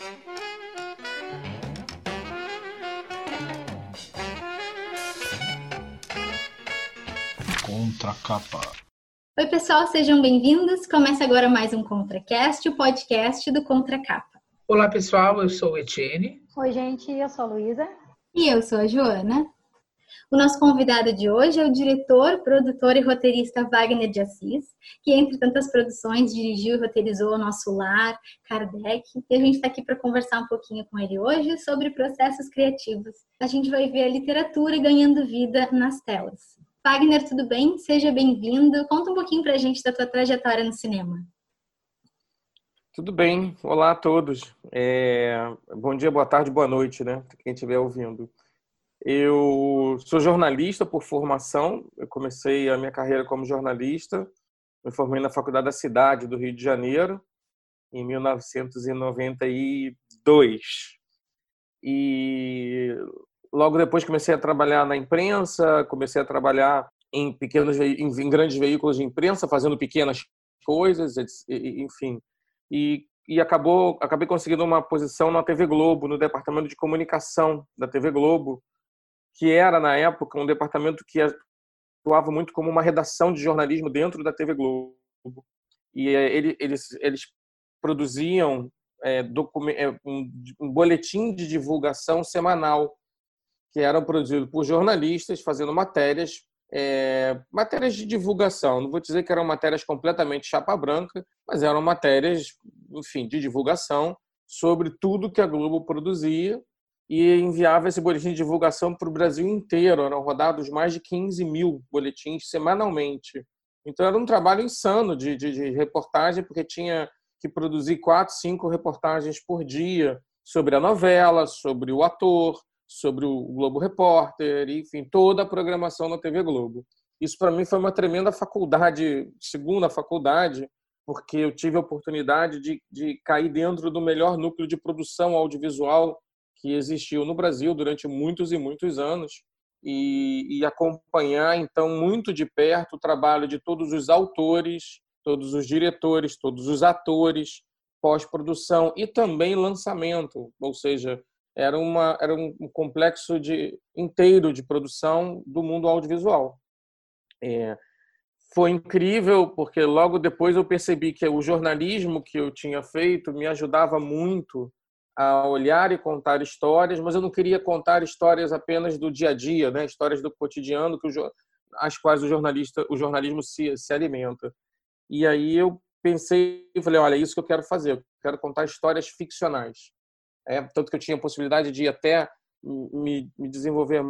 Contra capa. Oi, pessoal, sejam bem-vindos. Começa agora mais um ContraCast, o podcast do Contra Capa. Olá, pessoal, eu sou o Etienne. Oi, gente, eu sou a Luísa. E eu sou a Joana. O nosso convidado de hoje é o diretor, produtor e roteirista Wagner de Assis, que, entre tantas produções, dirigiu e roteirizou O Nosso Lar, Kardec, e a gente está aqui para conversar um pouquinho com ele hoje sobre processos criativos. A gente vai ver a literatura ganhando vida nas telas. Wagner, tudo bem? Seja bem-vindo. Conta um pouquinho para a gente da tua trajetória no cinema. Tudo bem, olá a todos. É... Bom dia, boa tarde, boa noite, né? Quem estiver ouvindo. Eu sou jornalista por formação. Eu comecei a minha carreira como jornalista. Me formei na Faculdade da Cidade do Rio de Janeiro em 1992. E logo depois comecei a trabalhar na imprensa, comecei a trabalhar em pequenos em grandes veículos de imprensa, fazendo pequenas coisas, enfim. E, e acabou acabei conseguindo uma posição na TV Globo, no departamento de comunicação da TV Globo, que era, na época, um departamento que atuava muito como uma redação de jornalismo dentro da TV Globo. E eh, eles, eles produziam é, um, um boletim de divulgação semanal, que eram produzidos por jornalistas, fazendo matérias é, matérias de divulgação. Não vou dizer que eram matérias completamente chapa branca, mas eram matérias, enfim, de divulgação sobre tudo que a Globo produzia e enviava esse boletim de divulgação para o Brasil inteiro. Eram rodados mais de 15 mil boletins semanalmente. Então era um trabalho insano de, de, de reportagem, porque tinha que produzir quatro, cinco reportagens por dia sobre a novela, sobre o ator, sobre o Globo Repórter, enfim, toda a programação na TV Globo. Isso para mim foi uma tremenda faculdade, segunda faculdade, porque eu tive a oportunidade de, de cair dentro do melhor núcleo de produção audiovisual que existiu no Brasil durante muitos e muitos anos e, e, acompanhar então muito de perto o trabalho de todos os autores, todos os diretores, todos os atores, pós-produção e também lançamento, ou seja, era uma era um complexo de inteiro de produção do mundo audiovisual. É, foi incrível porque logo depois eu percebi que o jornalismo que eu tinha feito me ajudava muito a olhar e contar histórias, mas eu não queria contar histórias apenas do dia a dia, né? Histórias do cotidiano que o, as quais o jornalista, o jornalismo se, se alimenta. E aí eu pensei e falei, olha, é isso que eu quero fazer. Eu quero contar histórias ficcionais. É, tanto que eu tinha a possibilidade de até me, me desenvolver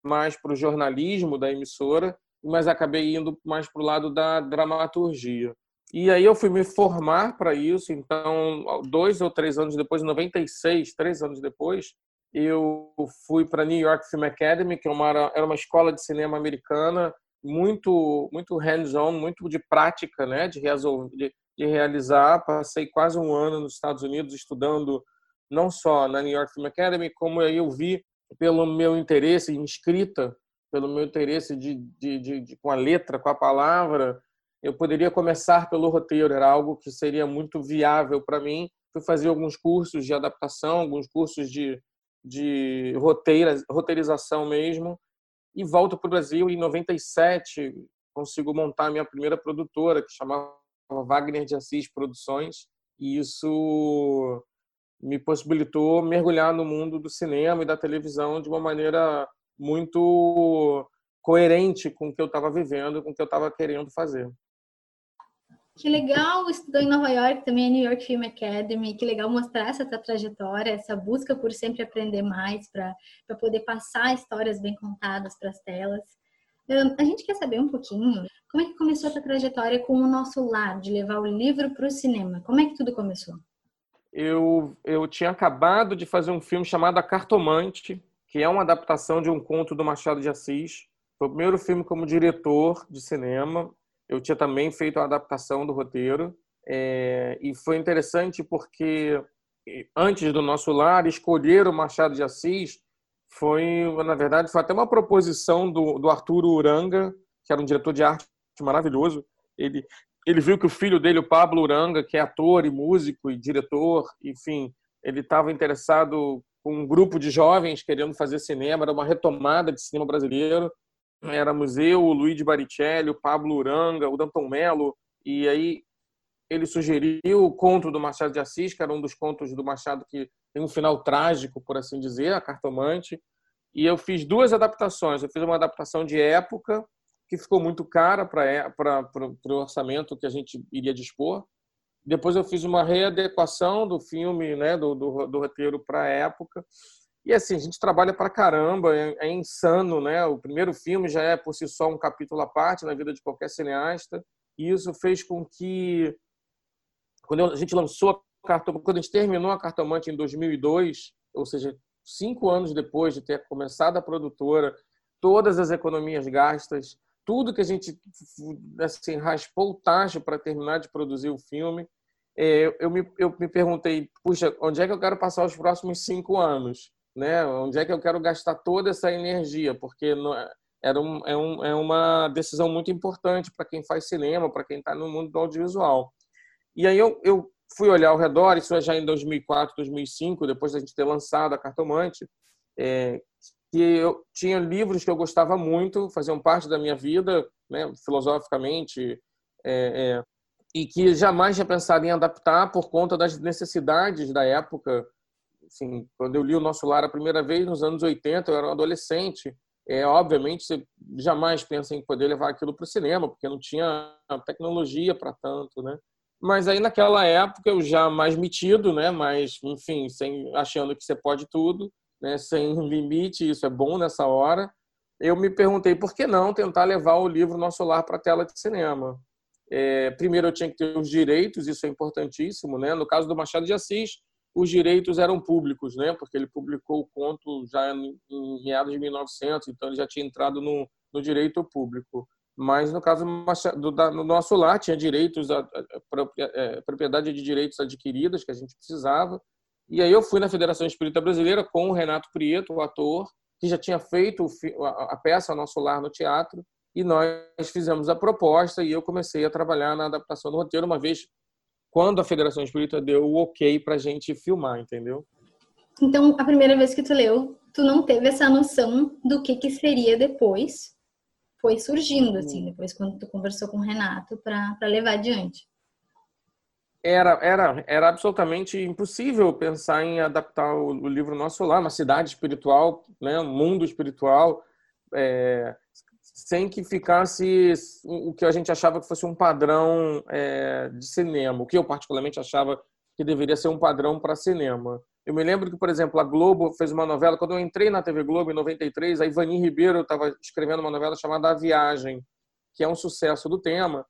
mais para o jornalismo da emissora, mas acabei indo mais para o lado da dramaturgia. E aí eu fui me formar para isso, então, dois ou três anos depois, em 96, três anos depois, eu fui para New York Film Academy, que é era uma escola de cinema americana, muito muito hands-on, muito de prática, né, de, de, de realizar. Passei quase um ano nos Estados Unidos estudando não só na New York Film Academy, como aí eu vi pelo meu interesse em escrita, pelo meu interesse de, de, de, de com a letra, com a palavra, eu poderia começar pelo roteiro, era algo que seria muito viável para mim. Fui fazer alguns cursos de adaptação, alguns cursos de, de roteira, roteirização mesmo, e volto para o Brasil. Em 97, consigo montar a minha primeira produtora, que chamava Wagner de Assis Produções, e isso me possibilitou mergulhar no mundo do cinema e da televisão de uma maneira muito coerente com o que eu estava vivendo, com o que eu estava querendo fazer. Que legal, estudou em Nova York, também a New York Film Academy. Que legal mostrar essa trajetória, essa busca por sempre aprender mais para poder passar histórias bem contadas para as telas. A gente quer saber um pouquinho como é que começou a tua trajetória com o nosso lar, de levar o livro para o cinema. Como é que tudo começou? Eu, eu tinha acabado de fazer um filme chamado A Cartomante, que é uma adaptação de um conto do Machado de Assis. Foi o primeiro filme como diretor de cinema eu tinha também feito a adaptação do roteiro é, e foi interessante porque antes do nosso lar escolher o Machado de Assis foi na verdade foi até uma proposição do, do Arturo Uranga que era um diretor de arte maravilhoso ele ele viu que o filho dele o Pablo Uranga que é ator e músico e diretor enfim ele estava interessado com um grupo de jovens querendo fazer cinema, era uma retomada de cinema brasileiro. Éramos eu, o Luiz Baricelli, o Pablo Uranga, o Danton Mello, e aí ele sugeriu o conto do Machado de Assis, que era um dos contos do Machado que tem um final trágico, por assim dizer, a Cartomante. E eu fiz duas adaptações. Eu fiz uma adaptação de época, que ficou muito cara para o orçamento que a gente iria dispor. Depois eu fiz uma readequação do filme, né, do, do, do roteiro para a época. E assim, a gente trabalha para caramba, é, é, insano, né? O primeiro filme já é por si só um capítulo à parte na vida de qualquer cineasta. E isso fez com que quando a gente lançou a Cartomante, quando a gente terminou a Cartomante em 2002, ou seja, cinco anos depois de ter começado a produtora, todas as economias gastas, tudo que a gente assim, raspou o tacho para terminar de produzir o filme, é, eu, me, eu me perguntei, puxa, onde é que eu quero passar os próximos cinco anos? Né? Onde é que eu quero gastar toda essa energia? Porque não, é, era um, é, um, é uma decisão muito importante para quem faz cinema, para quem está no mundo do audiovisual. E aí eu, eu fui olhar ao redor, isso é já em 2004, 2005, depois da gente ter lançado a Cartomante, é, que eu tinha livros que eu gostava muito, faziam parte da minha vida, né, filosoficamente, é, é, e que jamais tinha pensado em adaptar por conta das necessidades da época. Assim, quando eu li O Nosso Lar a primeira vez, nos anos 80, eu era um adolescente. É, obviamente, você jamais pensa em poder levar aquilo para o cinema, porque não tinha tecnologia para tanto, né? Mas aí naquela época eu já mais metido, né? Mas enfim, sem achando que você pode tudo, né, sem limite, isso é bom nessa hora. Eu me perguntei por que não tentar levar o livro Nosso Lar para a tela de cinema. É, primeiro, eu tinha que ter os direitos, isso é importantíssimo. Né? No caso do Machado de Assis, os direitos eram públicos, né? porque ele publicou o conto já em, meados de 1900, então ele já tinha entrado no, no direito público. Mas no caso do, da, no nosso lar tinha direitos, a, a, a, é, propriedade de direitos adquiridas que a gente precisava. E aí eu fui na Federação Espírita Brasileira com o Renato Prieto, o ator, que já tinha feito a peça Nosso Lar no teatro, e nós fizemos a proposta e eu comecei a trabalhar na adaptação do roteiro, uma vez quando a Federação Espírita deu o ok para a gente filmar, entendeu? Então, a primeira vez que tu leu, tu não teve essa noção do que, que seria depois. Foi surgindo, assim, depois quando tu conversou com o Renato para levar adiante era, era, era absolutamente impossível pensar em adaptar o, o livro Nosso Lar, uma cidade espiritual, né, um mundo espiritual, é, sem que ficasse o que a gente achava que fosse um padrão é, de cinema, o que eu particularmente achava que deveria ser um padrão para cinema. Eu me lembro que, por exemplo, a Globo fez uma novela, quando eu entrei na TV Globo em 93, a Ivani Ribeiro estava escrevendo uma novela chamada A Viagem, que é um sucesso do tema,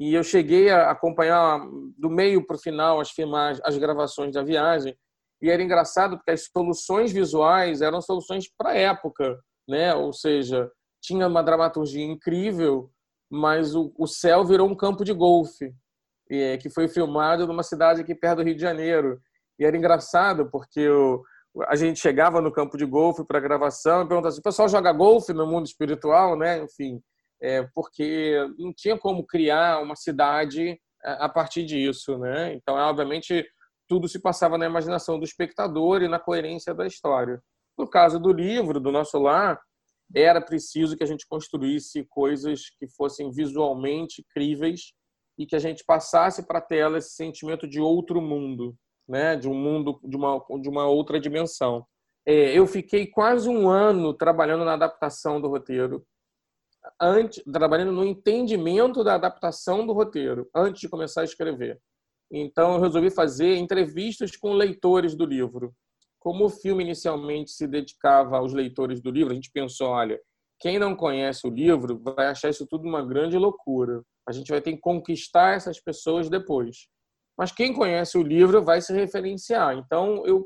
e eu cheguei a acompanhar do meio para o final as filmagens, as gravações da viagem. E era engraçado porque as soluções visuais eram soluções para a época, né? Ou seja, tinha uma dramaturgia incrível, mas o, o céu virou um campo de golfe, e, que foi filmado numa cidade aqui perto do Rio de Janeiro. E era engraçado porque o, a gente chegava no campo de golfe para gravação e perguntava assim: o pessoal joga golfe no mundo espiritual, né? Enfim é, porque não tinha como criar uma cidade a partir disso, né? Então, obviamente, tudo se passava na imaginação do espectador e na coerência da história. No caso do livro, do nosso lar, era preciso que a gente construísse coisas que fossem visualmente críveis e que a gente passasse para a tela esse sentimento de outro mundo, né? De um mundo de uma de uma outra dimensão. É, eu fiquei quase um ano trabalhando na adaptação do roteiro antes, trabalhando no entendimento da adaptação do roteiro, antes de começar a escrever. Então, eu resolvi fazer entrevistas com leitores do livro. Como o filme inicialmente se dedicava aos leitores do livro, a gente pensou: olha, quem não conhece o livro vai achar isso tudo uma grande loucura. A gente vai ter que conquistar essas pessoas depois. Mas quem conhece o livro vai se referenciar. Então, eu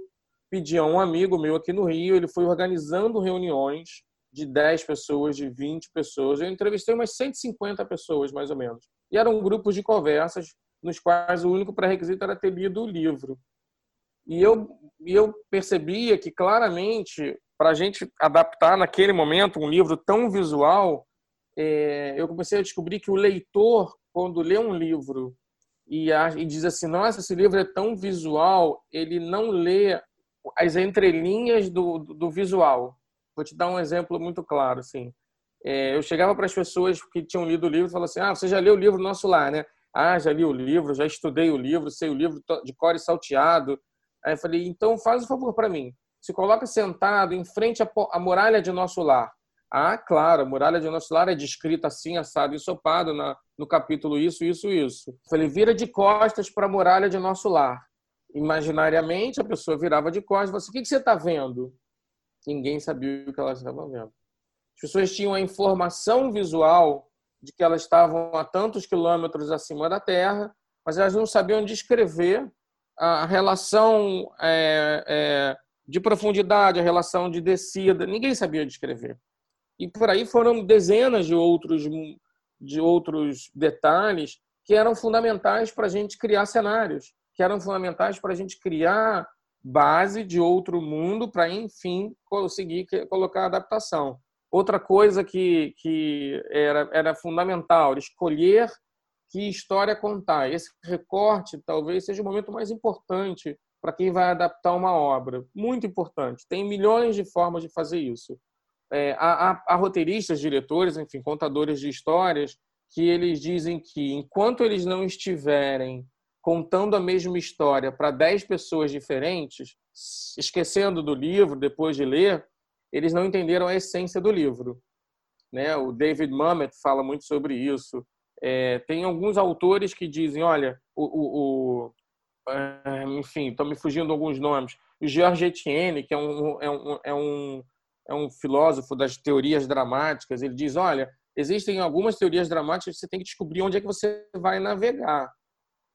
pedi a um amigo meu aqui no Rio, ele foi organizando reuniões de 10 pessoas, de 20 pessoas. Eu entrevistei umas 150 pessoas, mais ou menos. E eram grupos de conversas nos quais o único pré-requisito era ter lido o livro. E eu, eu percebia que, claramente, para a gente adaptar naquele momento um livro tão visual, é, eu comecei a descobrir que o leitor, quando lê um livro e, e diz assim: nossa, esse livro é tão visual, ele não lê as entrelinhas do, do visual. Vou te dar um exemplo muito claro, assim. É, eu chegava para as pessoas que tinham lido o livro e falava assim: Ah, você já leu o livro Nosso Lar, né? Ah, já li o livro, já estudei o livro, sei o livro de cor e salteado. Aí eu falei: Então faz um favor para mim. Se coloca sentado em frente à muralha de Nosso Lar. Ah, claro, a muralha de Nosso Lar é descrita assim, assado, ensopado na, no capítulo isso, isso, isso. Eu falei: Vira de costas para a muralha de Nosso Lar. Imaginariamente, a pessoa virava de costas e falou assim: O que, que você está vendo? Ninguém sabia o que ela estava vendo. As pessoas tinham a informação visual de que elas estavam a tantos quilômetros acima da Terra, mas elas não sabiam descrever a relação é, é, de profundidade, a relação de descida. Ninguém sabia descrever. E por aí foram dezenas de outros, de outros detalhes que eram fundamentais para a gente criar cenários, que eram fundamentais para a gente criar base de outro mundo para, enfim, conseguir colocar adaptação. Outra coisa que, que era, era fundamental, escolher que história contar. Esse recorte talvez seja o momento mais importante para quem vai adaptar uma obra. Muito importante. Tem milhões de formas de fazer isso. É, há, há, roteiristas, diretores, enfim, contadores de histórias, que eles dizem que enquanto eles não estiverem contando a mesma história para 10 pessoas diferentes, esquecendo do livro depois de ler, eles não entenderam a essência do livro. Né? O David Mamet fala muito sobre isso. É, tem alguns autores que dizem, olha, o, o, o é, enfim, estão me fugindo alguns nomes. O Georges Etienne, que é um, é, um, é, um, é um filósofo das teorias dramáticas, ele diz, olha, existem algumas teorias dramáticas que você tem que descobrir onde é que você vai navegar,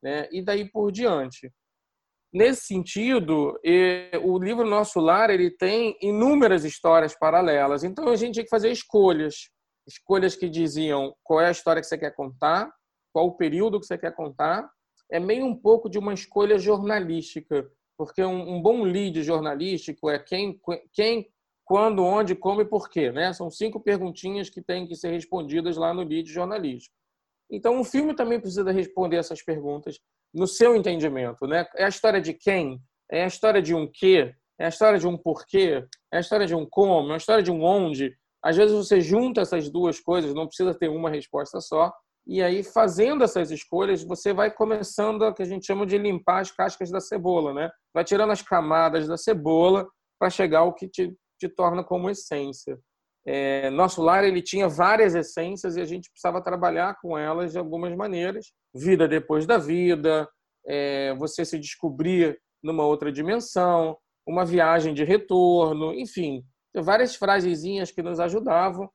né? E daí por diante. Nesse sentido, o livro Nosso Lar ele tem inúmeras histórias paralelas. Então a gente tinha que fazer escolhas, escolhas que diziam qual é a história que você quer contar, qual o período que você quer contar. É meio um pouco de uma escolha jornalística, porque um, um bom lead jornalístico é quem, quem, quando, onde, como e por quê, né? São cinco perguntinhas que têm que ser respondidas lá no lead jornalístico. Então, um filme também precisa responder essas perguntas no seu entendimento, né? É a história de quem? É a história de um quê? É a história de um porquê? É a história de um como? É a história de um onde? Às vezes você junta essas duas coisas, não precisa ter uma resposta só. E aí, fazendo essas escolhas, você vai começando a que a gente chama de limpar as cascas da cebola, né? Vai tirando as camadas da cebola para chegar ao que te, te torna como essência. É, nosso lar ele tinha várias essências e a gente precisava trabalhar com elas de algumas maneiras. Vida depois da vida, é, você se descobrir numa outra dimensão, uma viagem de retorno, enfim, várias frasezinhas que nos ajudavam.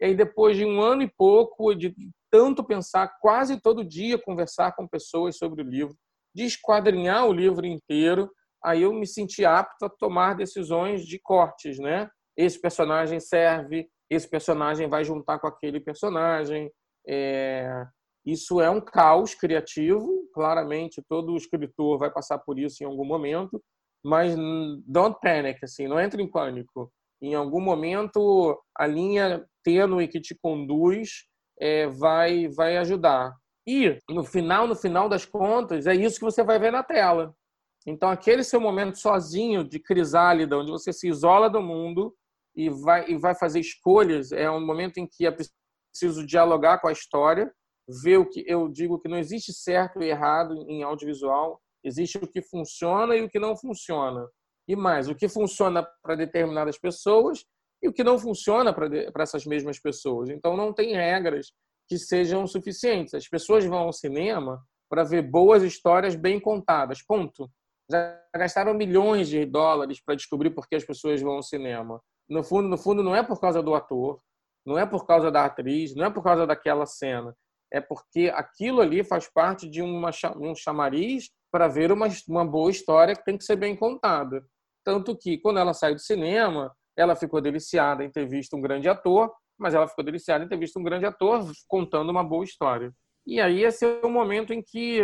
E aí, depois de um ano e pouco de tanto pensar, quase todo dia conversar com pessoas sobre o livro, de esquadrinhar o livro inteiro, aí eu me senti apto a tomar decisões de cortes, né? esse personagem serve, esse personagem vai juntar com aquele personagem. É... Isso é um caos criativo, claramente todo escritor vai passar por isso em algum momento, mas don't panic, assim, não entre em pânico. Em algum momento a linha tênue que te conduz é, vai vai ajudar. E no final, no final das contas, é isso que você vai ver na tela. Então aquele seu momento sozinho de crisálida, onde você se isola do mundo e vai, e vai fazer escolhas. É um momento em que é preciso dialogar com a história, ver o que eu digo que não existe certo e errado em audiovisual, existe o que funciona e o que não funciona. E mais, o que funciona para determinadas pessoas e o que não funciona para essas mesmas pessoas. Então não tem regras que sejam suficientes. As pessoas vão ao cinema para ver boas histórias bem contadas. Ponto. Já gastaram milhões de dólares para descobrir por que as pessoas vão ao cinema no fundo, no fundo, não é por causa do ator, não é por causa da atriz, não é por causa daquela cena. É porque aquilo ali faz parte de uma, um chamariz para ver uma, uma boa história que tem que ser bem contada. Tanto que, quando ela saiu do cinema, ela ficou deliciada em ter visto um grande ator, mas ela ficou deliciada em ter visto um grande ator contando uma boa história. E aí esse é o momento em que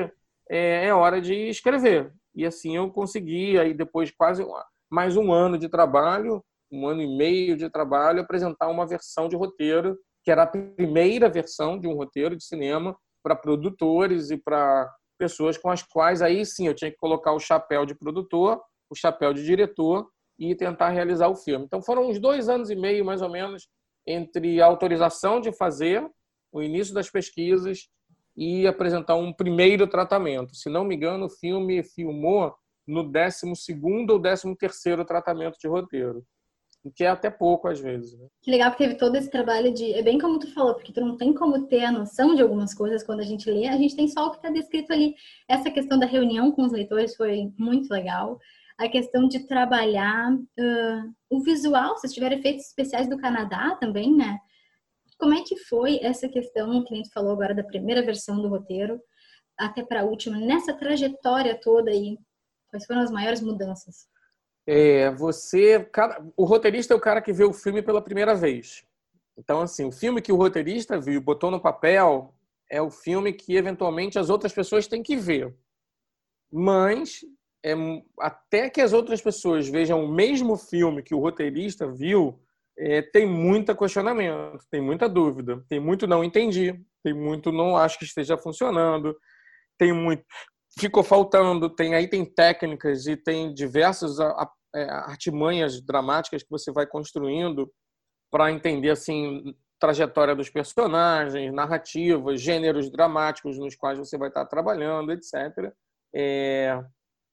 é, é hora de escrever. E assim eu consegui, aí depois de quase mais um ano de trabalho, um ano e meio de trabalho, apresentar uma versão de roteiro, que era a primeira versão de um roteiro de cinema para produtores e para pessoas com as quais aí sim eu tinha que colocar o chapéu de produtor, o chapéu de diretor e tentar realizar o filme. Então foram uns dois anos e meio, mais ou menos, entre a autorização de fazer, o início das pesquisas e apresentar um primeiro tratamento. Se não me engano, o filme filmou no 12 ou 13 tratamento de roteiro. O que é até pouco às vezes. Né? Que legal que teve todo esse trabalho de. É bem como tu falou, porque tu não tem como ter a noção de algumas coisas quando a gente lê, a gente tem só o que está descrito ali. Essa questão da reunião com os leitores foi muito legal. A questão de trabalhar uh, o visual, vocês tiveram efeitos especiais do Canadá também, né? Como é que foi essa questão que a gente falou agora da primeira versão do roteiro até para a última, nessa trajetória toda aí? Quais foram as maiores mudanças? É, você, o roteirista é o cara que vê o filme pela primeira vez. Então, assim, o filme que o roteirista viu, botou no papel, é o filme que eventualmente as outras pessoas têm que ver. Mas é, até que as outras pessoas vejam o mesmo filme que o roteirista viu, é, tem muita questionamento, tem muita dúvida, tem muito não entendi, tem muito não acho que esteja funcionando, tem muito ficou faltando, tem aí tem técnicas e tem diversas é, artimanhas dramáticas que você vai construindo para entender assim trajetória dos personagens, narrativas, gêneros dramáticos nos quais você vai estar trabalhando, etc. É,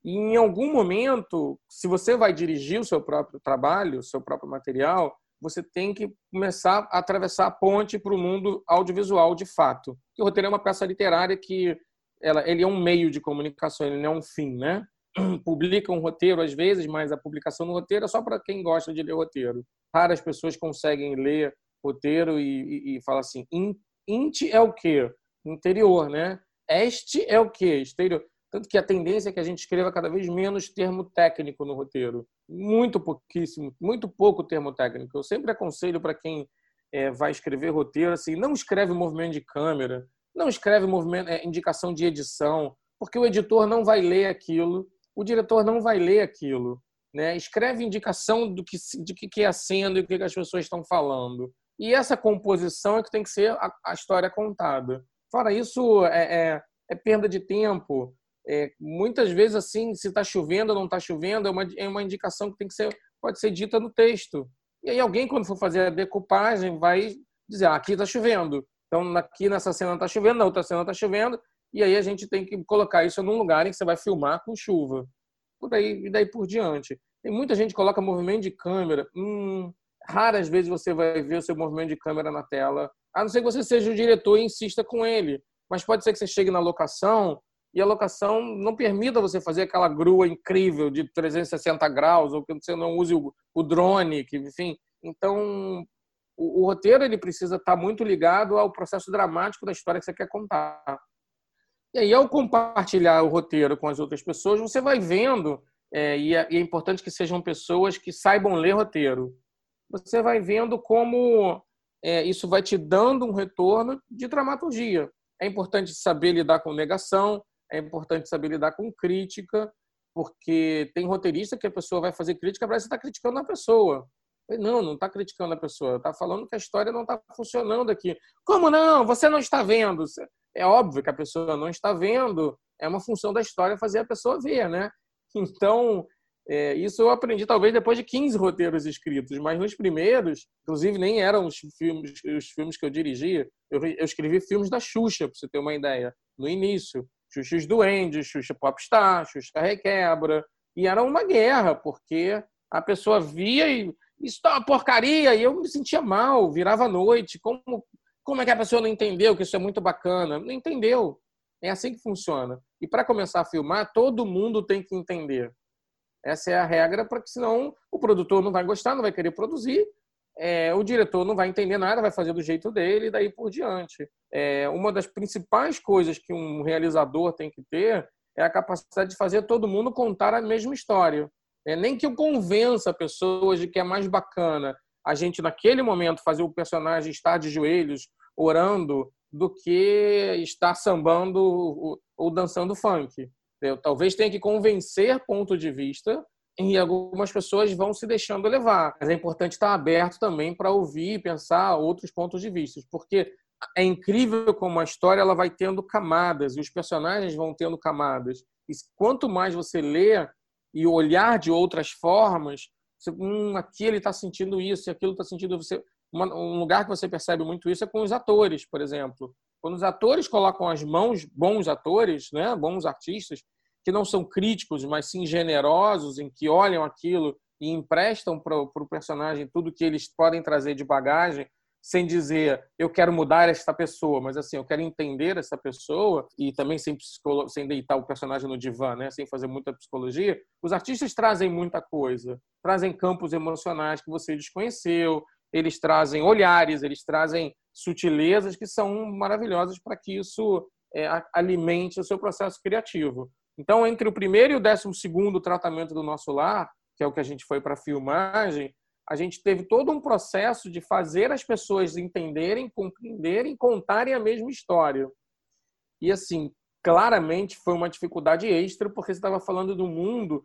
e em algum momento, se você vai dirigir o seu próprio trabalho, o seu próprio material, você tem que começar a atravessar a ponte para o mundo audiovisual de fato. o roteiro é uma peça literária que ela, ele é um meio de comunicação, ele não é um fim, né? Publica um roteiro às vezes, mas a publicação do roteiro é só para quem gosta de ler roteiro. Raras pessoas conseguem ler roteiro e, e, e assim, int é o quê? Interior, né? Este é o quê? Exterior. Tanto que a tendência é que a gente escreva cada vez menos termo técnico no roteiro. Muito pouquíssimo, muito pouco termo técnico. Eu sempre aconselho para quem é, vai escrever roteiro, assim, não escreve movimento de câmera, não escreve movimento, é, indicação de edição, porque o editor não vai ler aquilo, o diretor não vai ler aquilo. Né? Escreve indicação do que, de que é a cena e o que as pessoas estão falando. E essa composição é que tem que ser a, a história contada. Fora isso, é, é, é perda de tempo, é, muitas vezes, assim, se está chovendo ou não está chovendo, é uma, é uma indicação que tem que ser, pode ser dita no texto. E aí alguém, quando for fazer a decupagem, vai dizer, ah, aqui está chovendo. Então, aqui nessa cena está chovendo, na outra cena está chovendo, e aí a gente tem que colocar isso num lugar em que você vai filmar com chuva. Por aí, e daí por diante. Tem muita gente que coloca movimento de câmera. Hum, raras vezes você vai ver o seu movimento de câmera na tela, a não ser que você seja o diretor e insista com ele. Mas pode ser que você chegue na locação e a locação não permita você fazer aquela grua incrível de 360 graus, ou que você não use o, o drone, que, enfim. Então, o, o, roteiro ele precisa estar muito ligado ao processo dramático da história que você quer contar. E aí, ao compartilhar o roteiro com as outras pessoas, você vai vendo, é, e, é, e é importante que sejam pessoas que saibam ler roteiro. Você vai vendo como é, isso vai te dando um retorno de dramaturgia. É importante saber lidar com negação, é importante saber lidar com crítica, porque tem roteirista que a pessoa vai fazer crítica, parece que está criticando a pessoa. Não, não está criticando a pessoa, está falando que a história não está funcionando aqui. Como não? Você não está vendo. É óbvio que a pessoa não está vendo, é uma função da história fazer a pessoa ver, né? Então, é, isso eu aprendi talvez depois de 15 roteiros escritos, mas nos primeiros, inclusive nem eram os filmes, os filmes que eu dirigia, eu, eu escrevi filmes da Xuxa, para você ter uma ideia, no início. Xuxa Duendes, Xuxa Popstar, Xuxa Requebra. E era uma guerra, porque a pessoa via e isso tá uma porcaria, e eu me sentia mal, virava à noite. Como, como é que a pessoa não entendeu que isso é muito bacana? Não entendeu. É assim que funciona. E para começar a filmar, todo mundo tem que entender. Essa é a regra, porque senão o produtor não vai gostar, não vai querer produzir, é, o diretor não vai entender nada, vai fazer do jeito dele e daí por diante. É, uma das principais coisas que um realizador tem que ter é a capacidade de fazer todo mundo contar a mesma história. É, nem que eu convença pessoas de que é mais bacana a gente, naquele momento, fazer o personagem estar de joelhos, orando, do que estar sambando ou dançando funk. Eu, talvez tenha que convencer ponto de vista e algumas pessoas vão se deixando levar. Mas é importante estar aberto também para ouvir e pensar outros pontos de vista, porque é incrível como a história ela vai tendo camadas e os personagens vão tendo camadas. E quanto mais você lê e olhar de outras formas, você, hum, aqui ele está sentindo isso, e aquilo está sentindo você. Uma, um lugar que você percebe muito isso é com os atores, por exemplo. Quando os atores colocam as mãos, bons atores, né, bons artistas, que não são críticos, mas sim generosos, em que olham aquilo e emprestam para o personagem tudo que eles podem trazer de bagagem, sem dizer eu quero mudar esta pessoa, mas assim, eu quero entender essa pessoa e também sem, sem deitar o personagem no divã, né? sem fazer muita psicologia. Os artistas trazem muita coisa, trazem campos emocionais que você desconheceu, eles trazem olhares, eles trazem sutilezas que são maravilhosas para que isso é, alimente o seu processo criativo. Então, entre o primeiro e o décimo segundo tratamento do nosso lar, que é o que a gente foi para a filmagem, a gente teve todo um processo de fazer as pessoas entenderem, compreenderem, contarem a mesma história. E assim, claramente foi uma dificuldade extra, porque você estava falando do mundo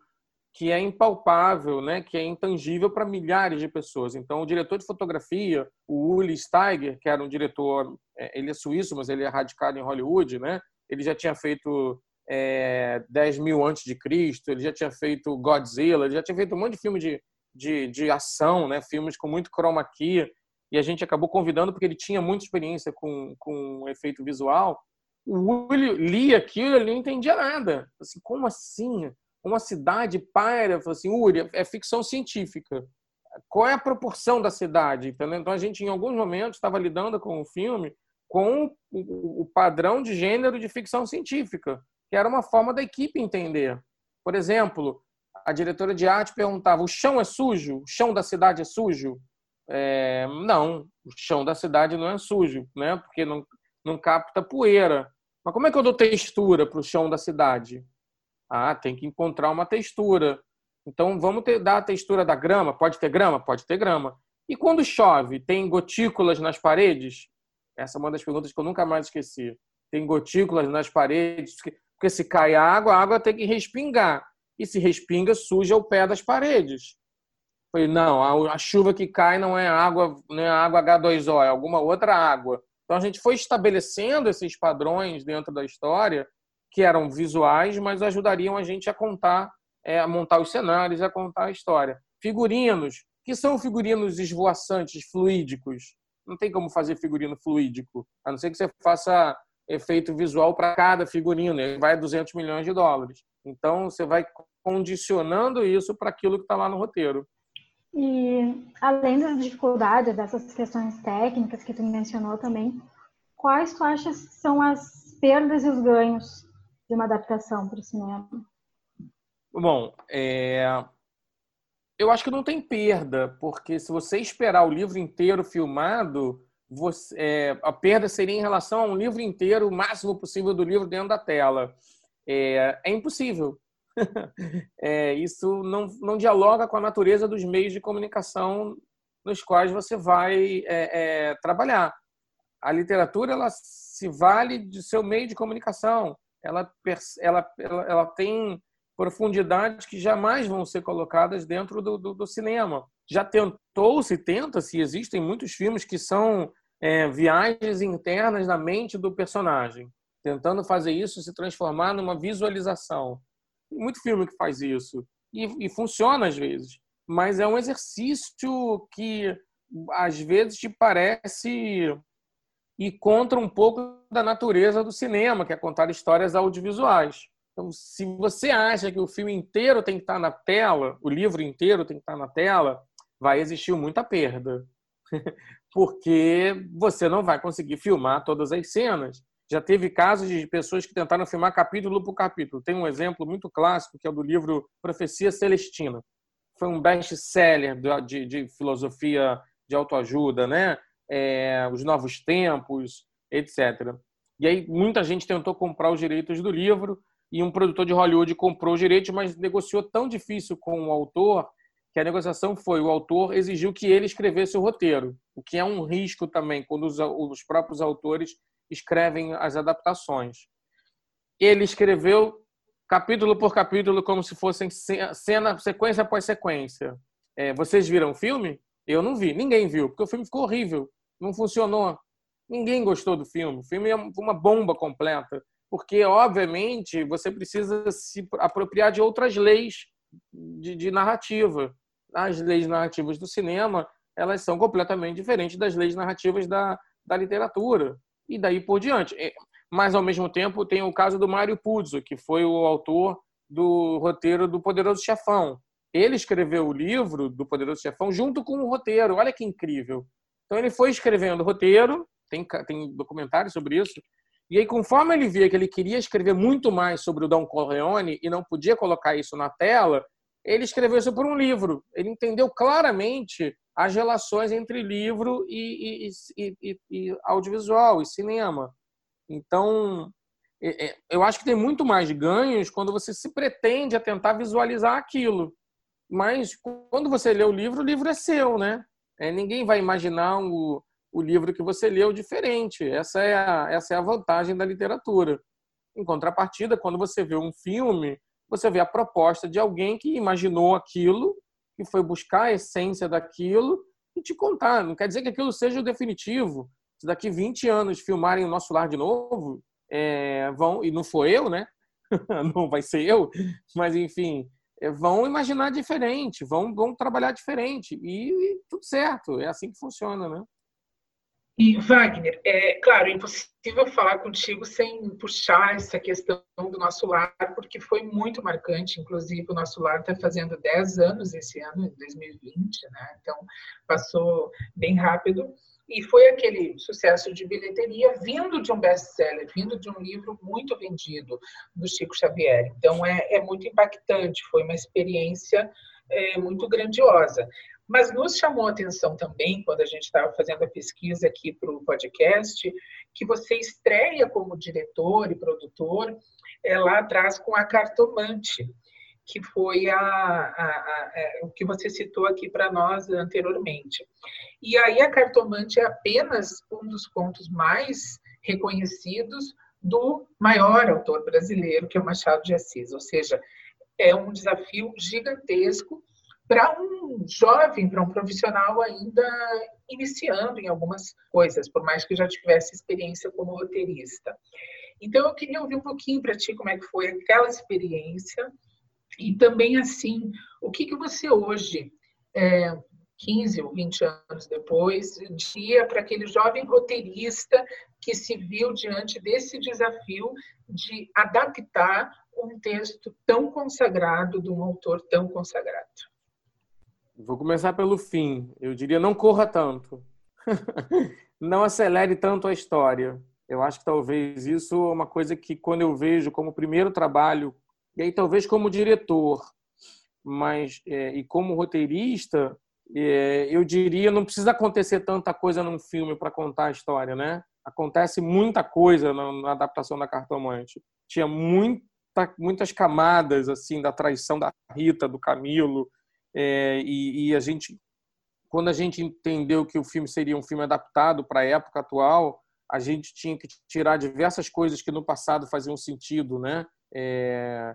que é impalpável, né, que é intangível para milhares de pessoas. Então, o diretor de fotografia, o Uli Steiger, que era um diretor, é, ele é suíço, mas ele é radicado em Hollywood, né? Ele já tinha feito é, 10 mil antes de Cristo, ele já tinha feito Godzilla, ele já tinha feito um monte de filme de de, de ação, né? filmes com muito chroma key, e a gente acabou convidando porque ele tinha muita experiência com, com efeito visual. O Willi lia aquilo ele não entendia nada. Assim, como assim? Uma cidade paira? Falei assim, Uri, é ficção científica. Qual é a proporção da cidade? Entendeu? Então a gente, em alguns momentos, estava lidando com o filme com o padrão de gênero de ficção científica, que era uma forma da equipe entender. Por exemplo, a diretora de arte perguntava: o chão é sujo? O chão da cidade é sujo? É, não, o chão da cidade não é sujo, né? Porque não, não capta poeira. Mas como é que eu dou textura para o chão da cidade? Ah, tem que encontrar uma textura. Então vamos ter, dar a textura da grama. Pode ter grama? Pode ter grama. E quando chove, tem gotículas nas paredes? Essa é uma das perguntas que eu nunca mais esqueci. Tem gotículas nas paredes, porque se cai água, a água tem que respingar e se respinga, suja o pé das paredes. Falei, não, a, a chuva que cai não é água, não é água H2O, é alguma outra água. Então a gente foi estabelecendo esses padrões dentro da história que eram visuais, mas ajudariam a gente a contar, é, a montar os cenários, a contar a história. Figurinos, que são figurinos esvoaçantes, fluídicos. Não tem como fazer figurino fluídico, a não ser que você faça efeito visual para cada figurino, ele vai a 200 milhões de dólares. Então, você vai condicionando isso para aquilo que está lá no roteiro. E, além das dificuldades, dessas questões técnicas que tu mencionou também, quais tu achas que são as perdas e os ganhos de uma adaptação para o cinema? Bom, é... eu acho que não tem perda, porque se você esperar o livro inteiro filmado, você, é, a perda seria em relação a um livro inteiro, o máximo possível do livro dentro da tela. É, é impossível. é, isso não, não dialoga com a natureza dos meios de comunicação nos quais você vai é, é, trabalhar. A literatura ela se vale de seu meio de comunicação. Ela, ela, ela, ela tem profundidades que jamais vão ser colocadas dentro do, do, do cinema. Já tentou-se, tenta-se, existem muitos filmes que são é, viagens internas na mente do personagem, tentando fazer isso se transformar numa visualização. Tem muito filme que faz isso e, e funciona às vezes, mas é um exercício que às vezes te parece e contra um pouco da natureza do cinema, que é contar histórias audiovisuais. Então, se você acha que o filme inteiro tem que estar na tela, o livro inteiro tem que estar na tela, vai existir muita perda. porque você não vai conseguir filmar todas as cenas. Já teve casos de pessoas que tentaram filmar capítulo por capítulo. Tem um exemplo muito clássico que é o do livro Profecia Celestina. Foi um best-seller de, de, filosofia de autoajuda, né? É, os novos tempos, etc. E aí muita gente tentou comprar os direitos do livro e um produtor de Hollywood comprou os direitos, mas negociou tão difícil com o autor que a negociação foi o autor exigiu que ele escrevesse o roteiro, o que é um risco também quando os, os próprios autores escrevem as adaptações. Ele escreveu capítulo por capítulo como se fossem cena, sequência após sequência. É, vocês viram o filme? Eu não vi, ninguém viu, porque o filme ficou horrível, não funcionou. Ninguém gostou do filme. O filme é uma bomba completa, porque obviamente você precisa se apropriar de outras leis de, de narrativa. As leis narrativas do cinema elas são completamente diferentes das leis narrativas da, da literatura e daí por diante. É, mas ao mesmo tempo tem o caso do Mário Puzo, que foi o autor do roteiro do Poderoso Chefão. Ele escreveu o livro do Poderoso Chefão junto com o roteiro. Olha que incrível. Então ele foi escrevendo o roteiro, tem, tem documentário sobre isso. E aí, conforme ele via que ele queria escrever muito mais sobre o Don Corleone e não podia colocar isso na tela, ele escreveu isso por um livro. Ele entendeu claramente as relações entre livro e, e, e, e audiovisual e cinema. Então, eu acho que tem muito mais ganhos quando você se pretende a tentar visualizar aquilo. Mas quando você lê o livro, o livro é seu, né? É, ninguém vai imaginar o, o livro que você leu diferente. Essa é, a, essa é a vantagem da literatura. Em contrapartida, quando você vê um filme, você vê a proposta de alguém que imaginou aquilo que foi buscar a essência daquilo e te contar. Não quer dizer que aquilo seja o definitivo. Se daqui 20 anos filmarem o nosso lar de novo, é, vão, e não foi eu, né? não vai ser eu, mas enfim, é, vão imaginar diferente, vão, vão trabalhar diferente. E, e tudo certo, é assim que funciona, né? E, Wagner, é claro, é impossível falar contigo sem puxar essa questão do nosso lar, porque foi muito marcante. Inclusive, o nosso lar está fazendo 10 anos esse ano, em 2020, né? Então, passou bem rápido. E foi aquele sucesso de bilheteria vindo de um best-seller, vindo de um livro muito vendido do Chico Xavier. Então, é, é muito impactante, foi uma experiência é, muito grandiosa. Mas nos chamou a atenção também, quando a gente estava fazendo a pesquisa aqui para o podcast, que você estreia como diretor e produtor é, lá atrás com a Cartomante, que foi a, a, a, é, o que você citou aqui para nós anteriormente. E aí a Cartomante é apenas um dos contos mais reconhecidos do maior autor brasileiro, que é o Machado de Assis, ou seja, é um desafio gigantesco para um jovem, para um profissional ainda iniciando em algumas coisas, por mais que já tivesse experiência como roteirista. Então, eu queria ouvir um pouquinho para ti como é que foi aquela experiência e também, assim, o que, que você hoje, é, 15 ou 20 anos depois, diria para aquele jovem roteirista que se viu diante desse desafio de adaptar um texto tão consagrado de um autor tão consagrado? Vou começar pelo fim. Eu diria não corra tanto. não acelere tanto a história. Eu acho que talvez isso é uma coisa que quando eu vejo como primeiro trabalho, e aí talvez como diretor, mas é, e como roteirista, é, eu diria não precisa acontecer tanta coisa num filme para contar a história, né? Acontece muita coisa na, na adaptação da Cartomante. Tinha muita, muitas camadas assim da traição da Rita, do Camilo, é, e, e, a gente, quando a gente entendeu que o filme seria um filme adaptado para a época atual, a gente tinha que tirar diversas coisas que no passado faziam sentido, né? É,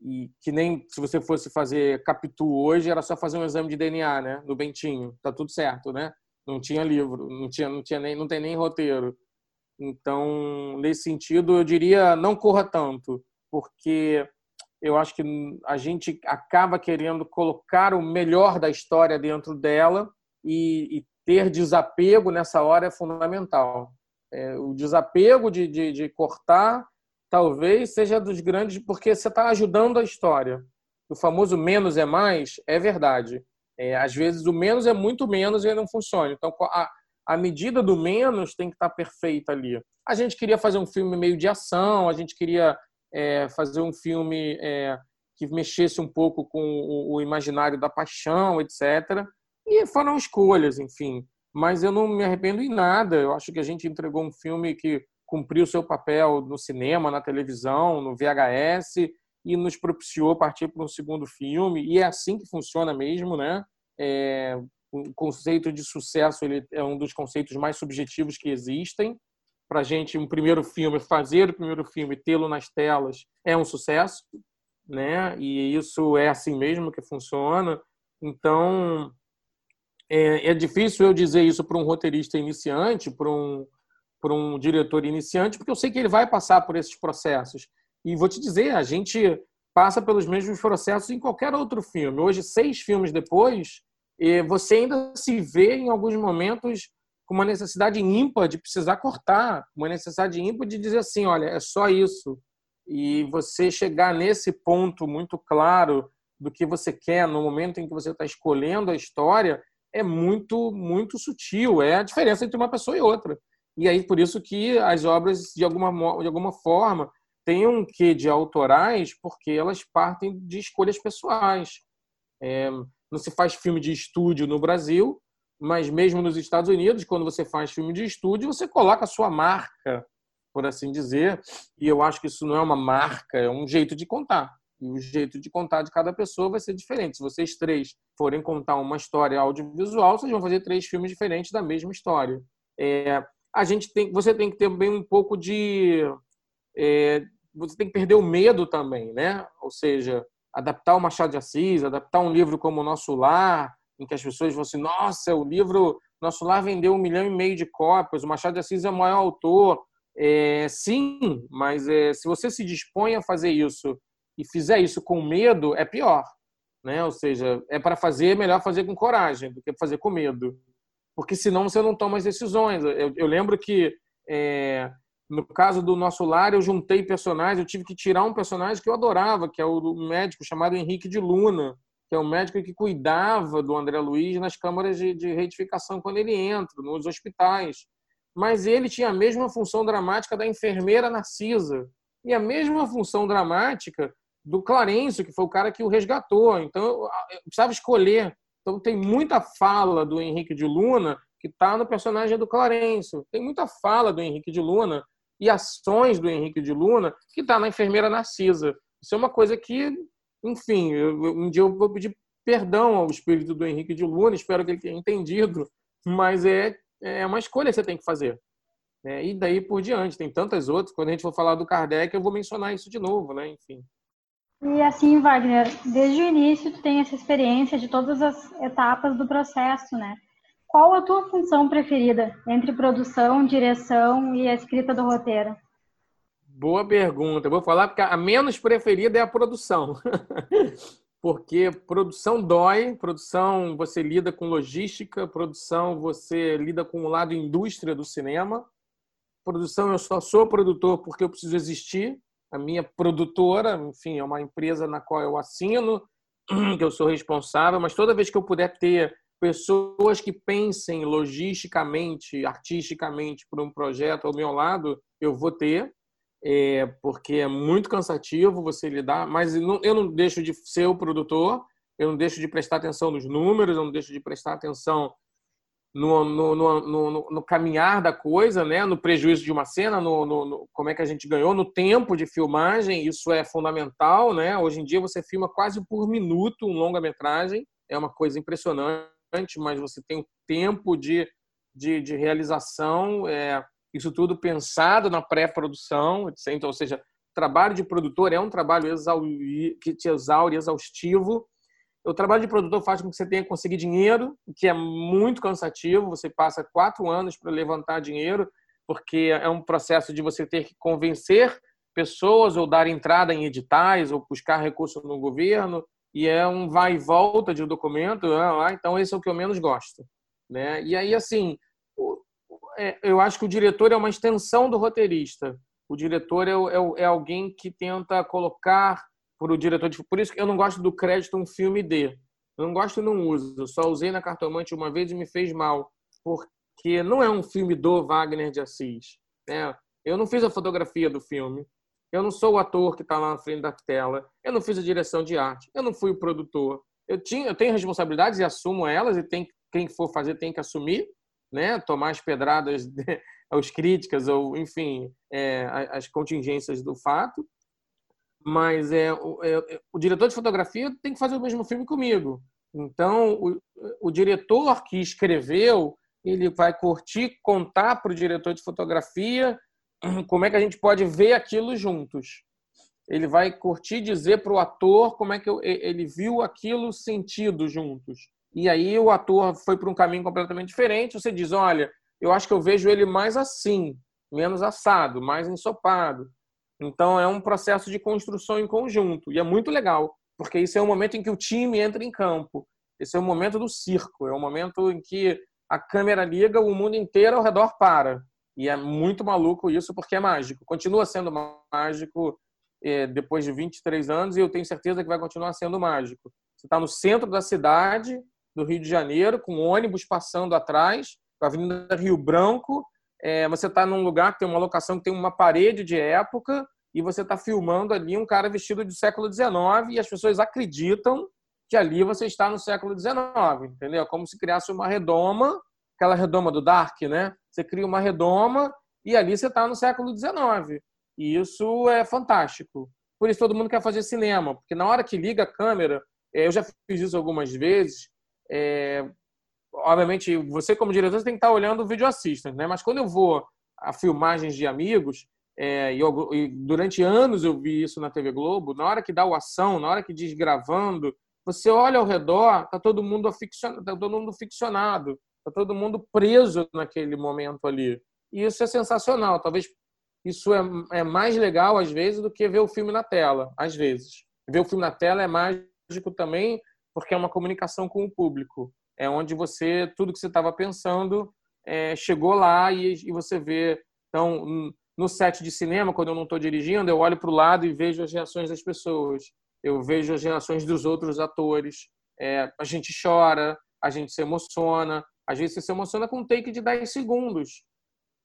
e que nem se você fosse fazer Capitu hoje era só fazer um exame de DNA, né? No Bentinho, tá tudo certo, né? Não tinha livro, não tinha, não tinha nem, não tem nem roteiro. Então, nesse sentido, eu diria não corra tanto, porque eu acho que a gente acaba querendo colocar o melhor da história dentro dela e, e ter desapego nessa hora é fundamental. É, o desapego de, de, de, cortar talvez seja dos grandes, porque você está ajudando a história. O famoso menos é mais é verdade. É, às vezes o menos é muito menos e não funciona. Então a, a medida do menos tem que estar tá perfeita ali. A gente queria fazer um filme meio de ação, a gente queria é, fazer um filme é, que mexesse um pouco com o, o, imaginário da paixão, etc. E foram escolhas, enfim. Mas eu não me arrependo em nada. Eu acho que a gente entregou um filme que cumpriu seu papel no cinema, na televisão, no VHS e nos propiciou partir para um segundo filme. E é assim que funciona mesmo, né? É, o conceito de sucesso ele é um dos conceitos mais subjetivos que existem para a gente um primeiro filme, fazer o primeiro filme, tê-lo nas telas, é um sucesso, né? E isso é assim mesmo que funciona. Então, é, é difícil eu dizer isso para um roteirista iniciante, para um, para um diretor iniciante, porque eu sei que ele vai passar por esses processos. E vou te dizer, a gente passa pelos mesmos processos em qualquer outro filme. Hoje, seis filmes depois, você ainda se vê em alguns momentos com uma necessidade ímpar de precisar cortar, uma necessidade ímpar de dizer assim, olha, é só isso. E você chegar nesse ponto muito claro do que você quer no momento em que você está escolhendo a história é muito, muito sutil. É a diferença entre uma pessoa e outra. E aí, por isso que as obras, de alguma, de alguma forma, têm um quê de autorais, porque elas partem de escolhas pessoais. É, não se faz filme de estúdio no Brasil, mas mesmo nos Estados Unidos, quando você faz filme de estúdio, você coloca a sua marca, por assim dizer, e eu acho que isso não é uma marca, é um jeito de contar. E o jeito de contar de cada pessoa vai ser diferente. Se vocês três forem contar uma história audiovisual, vocês vão fazer três filmes diferentes da mesma história. É, a gente tem, você tem que ter bem um pouco de, é, você tem que perder o medo também, né? Ou seja, adaptar o Machado de Assis, adaptar um livro como o Nosso Lar, em que as pessoas vão assim, nossa, o livro Nosso Lar vendeu um milhão e meio de cópias, o Machado de Assis é o maior autor. É, sim, mas é, se você se dispõe a fazer isso e fizer isso com medo, é pior. Né? Ou seja, é para fazer, é melhor fazer com coragem do que fazer com medo porque senão você não toma as decisões. Eu, eu lembro que, é, no caso do nosso lar, eu juntei personagens, eu tive que tirar um personagem que eu adorava, que é o médico chamado Henrique de Luna, que é o médico que cuidava do André Luiz nas câmaras de, de retificação quando ele entra, nos hospitais. Mas ele tinha a mesma função dramática da enfermeira Narcisa e a mesma função dramática do Clarencio, que foi o cara que o resgatou. Então, eu precisava escolher então tem muita fala do Henrique de Luna que está no personagem do Clarencio. Tem muita fala do Henrique de Luna e ações do Henrique de Luna que está na enfermeira Narcisa. Isso é uma coisa que, enfim, eu, um dia eu vou pedir perdão ao espírito do Henrique de Luna, espero que ele tenha entendido, mas é, é uma escolha que você tem que fazer. Né? E daí por diante, tem tantas outras. Quando a gente for falar do Kardec, eu vou mencionar isso de novo, né? Enfim. E assim, Wagner, desde o início tu tem essa experiência de todas as etapas do processo, né? Qual a tua função preferida entre produção, direção e a escrita do roteiro? Boa pergunta. vou falar porque a menos preferida é a produção. porque produção dói, produção você lida com logística, produção você lida com o lado indústria do cinema. Produção eu só sou produtor porque eu preciso existir, a minha produtora, enfim, é uma empresa na qual eu assino, que eu sou responsável, mas toda vez que eu puder ter pessoas que pensem logisticamente, artisticamente para um projeto ao meu lado, eu vou ter, é, porque é muito cansativo você lidar, mas eu não deixo de ser o produtor, eu não deixo de prestar atenção nos números, eu não deixo de prestar atenção no, no, no, no, caminhar da coisa, né? no prejuízo de uma cena, no, no, como é que a gente ganhou, no tempo de filmagem, isso é fundamental. Né? Hoje em dia você filma quase por minuto um longa-metragem, é uma coisa impressionante, mas você tem o tempo de, de, de realização, é, isso tudo pensado na pré-produção, então, ou seja, trabalho de produtor é um trabalho que te exaure, exaustivo, o trabalho de produtor faz com que você tenha que conseguir dinheiro, que é muito cansativo. Você passa quatro anos para levantar dinheiro, porque é um processo de você ter que convencer pessoas ou dar entrada em editais ou buscar recurso no governo e é um vai e volta de documento. Né? Então esse é o que eu menos gosto, né? E aí assim, é, eu acho que o diretor é uma extensão do roteirista. O diretor é, é, é alguém que tenta colocar por o diretor de por isso que eu não gosto do crédito um filme de eu não gosto e não uso. Eu só usei na cartomante uma vez e me fez mal porque não é um filme do Wagner de Assis né? Eu não fiz a fotografia do filme. Eu não sou o ator que está lá na frente da tela. Eu não fiz a direção de arte. Eu não fui o produtor. Eu tinha eu tenho responsabilidades e assumo elas e tem quem for fazer tem que assumir né tomar as pedradas aos críticas ou enfim é, as contingências do fato mas é, o, é, é, o diretor de fotografia tem que fazer o mesmo filme comigo. Então, o, o diretor que escreveu, ele vai curtir, contar para o diretor de fotografia como é que a gente pode ver aquilo juntos. Ele vai curtir dizer para o ator como é que ele viu aquilo sentido juntos. E aí o ator foi para um caminho completamente diferente. Você diz, olha, eu acho que eu vejo ele mais assim. menos assado, mais ensopado. Então é um processo de construção em conjunto e é muito legal, porque isso é o momento em que o time entra em campo. Esse é o momento do circo, é o momento em que a câmera liga, o mundo inteiro ao redor para. E é muito maluco isso porque é mágico. Continua sendo mágico é, depois de 23 anos e eu tenho certeza que vai continuar sendo mágico. Você está no centro da cidade, do Rio de Janeiro, com ônibus passando atrás, com a Avenida Rio Branco. É, você está num lugar que tem uma locação que tem uma parede de época e você está filmando ali um cara vestido do século XIX e as pessoas acreditam que ali você está no século XIX, entendeu? Como se criasse uma redoma, aquela redoma do Dark, né? Você cria uma redoma e ali você está no século XIX. E isso é fantástico. Por isso todo mundo quer fazer cinema, porque na hora que liga a câmera, é, eu já fiz isso algumas vezes. É, obviamente, você como diretor você tem que estar olhando o vídeo assistant, né? Mas quando eu vou a filmagens de amigos, é, e, eu, e, durante anos eu vi isso na TV Globo, na hora que dá o ação, na hora que diz gravando, você olha ao redor, tá todo mundo aficionado, tá todo mundo ficcionado, tá todo mundo preso naquele momento ali. E isso é sensacional. Talvez isso é, é mais legal às vezes do que ver o filme na tela, às vezes. Ver o filme na tela é mágico também, porque é uma comunicação com o público. É onde você tudo que você estava pensando é, chegou lá e, e você vê. Então, no set de cinema, quando eu não estou dirigindo, eu olho para o lado e vejo as reações das pessoas. Eu vejo as reações dos outros atores. É, a gente chora, a gente se emociona. Às vezes você se emociona com um take de 10 segundos.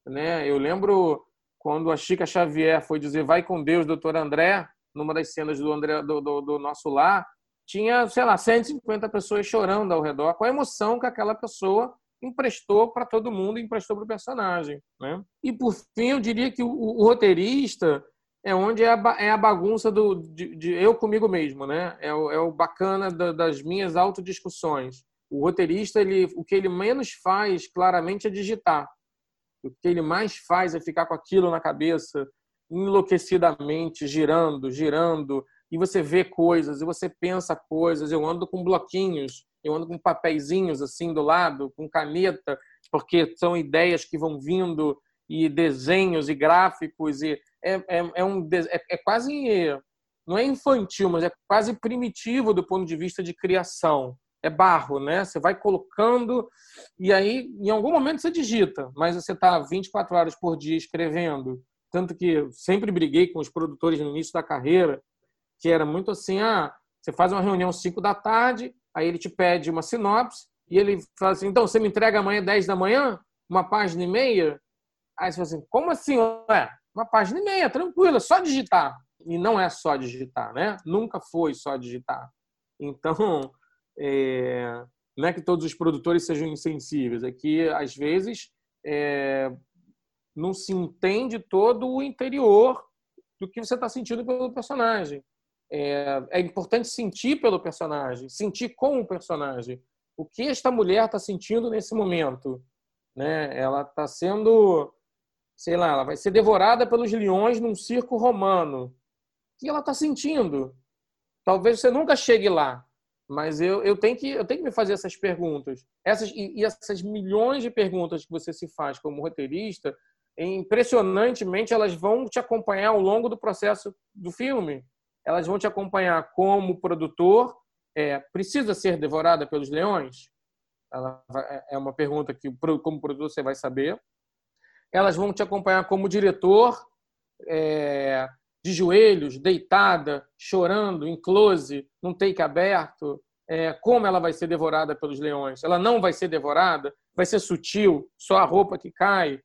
Né? Eu lembro quando a Chica Xavier foi dizer vai com Deus, doutor André, numa das cenas do, André, do, do, do nosso lar, tinha, sei lá, 150 pessoas chorando ao redor, com a emoção que aquela pessoa emprestou para todo mundo, emprestou para o personagem. Né? E, por fim, eu diria que o, o roteirista é onde é a, é a bagunça do, de, de, eu comigo mesmo, né? É o, é o bacana da, das minhas autodiscussões. O roteirista, ele, o que ele menos faz, claramente, é digitar. O que ele mais faz é ficar com aquilo na cabeça, enlouquecidamente, girando, girando, e você vê coisas, e você pensa coisas. Eu ando com bloquinhos eu ando com papeizinhos assim do lado, com caneta, porque são ideias que vão vindo e desenhos e gráficos e é, é, é um é, é, quase não é infantil, mas é quase primitivo do ponto de vista de criação. É barro, né? Você vai colocando e aí em algum momento você digita, mas você está 24 horas por dia escrevendo. Tanto que sempre briguei com os produtores no início da carreira, que era muito assim, ah, você faz uma reunião 5 da tarde, aí ele te pede uma sinopse e ele fala assim, então, você me entrega amanhã 10 da manhã? Uma página e meia? Aí você fala assim, como assim? É, uma página e meia, tranquila, só digitar. E não é só digitar, né? Nunca foi só digitar. Então, é, não é que todos os produtores sejam insensíveis, é que, às vezes, é, não se entende todo o interior do que você está sentindo pelo personagem. É, é importante sentir pelo personagem, sentir com o personagem. O que esta mulher está sentindo nesse momento? Né? Ela está sendo, sei lá, ela vai ser devorada pelos leões num circo romano. O que ela está sentindo? Talvez você nunca chegue lá, mas eu, eu, tenho, que, eu tenho que me fazer essas perguntas. Essas, e, e essas milhões de perguntas que você se faz como roteirista, impressionantemente, elas vão te acompanhar ao longo do processo do filme elas vão te acompanhar como produtor. É, precisa ser devorada pelos leões? Vai, é, é uma pergunta que, como produtor, você vai saber. Elas vão te acompanhar como diretor, é, de joelhos, deitada, chorando, em close, num take aberto. É, como ela vai ser devorada pelos leões? Ela não vai ser devorada? Vai ser sutil, só a roupa que cai?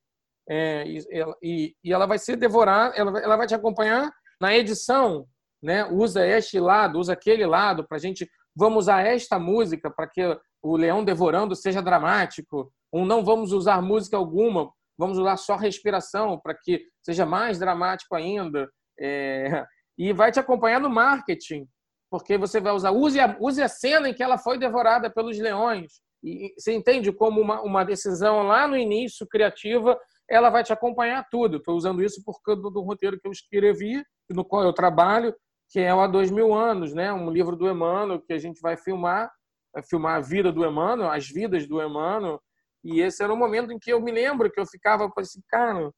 É, e, e, e, ela vai ser devorada, ela, ela vai te acompanhar na edição, né? Usa este lado, usa aquele lado para a gente. Vamos usar esta música para que o leão devorando seja dramático. Ou não vamos usar música alguma, vamos usar só respiração para que seja mais dramático ainda. É... E vai te acompanhar no marketing, porque você vai usar use a, use a cena em que ela foi devorada pelos leões. E você entende como uma, uma decisão lá no início criativa ela vai te acompanhar tudo. Estou usando isso por causa do roteiro que eu escrevi, no qual eu trabalho, que é o Há Dois Mil Anos, né? um livro do Emmanuel que a gente vai filmar, vai filmar a vida do Emmanuel, as vidas do Emmanuel. E esse era o momento em que eu me lembro que eu ficava assim, cara,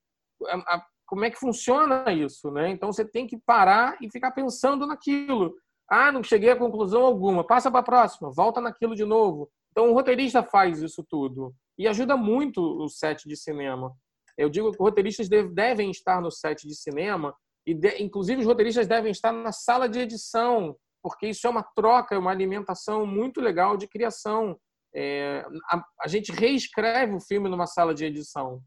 como é que funciona isso, né? Então você tem que parar e ficar pensando naquilo. Ah, não cheguei a conclusão alguma. Passa para a próxima, volta naquilo de novo. Então o roteirista faz isso tudo e ajuda muito o set de cinema. Eu digo que roteiristas devem estar no set de cinema e, de, inclusive, os roteiristas devem estar na sala de edição, porque isso é uma troca, uma alimentação muito legal de criação. É, a, a gente reescreve o filme numa sala de edição.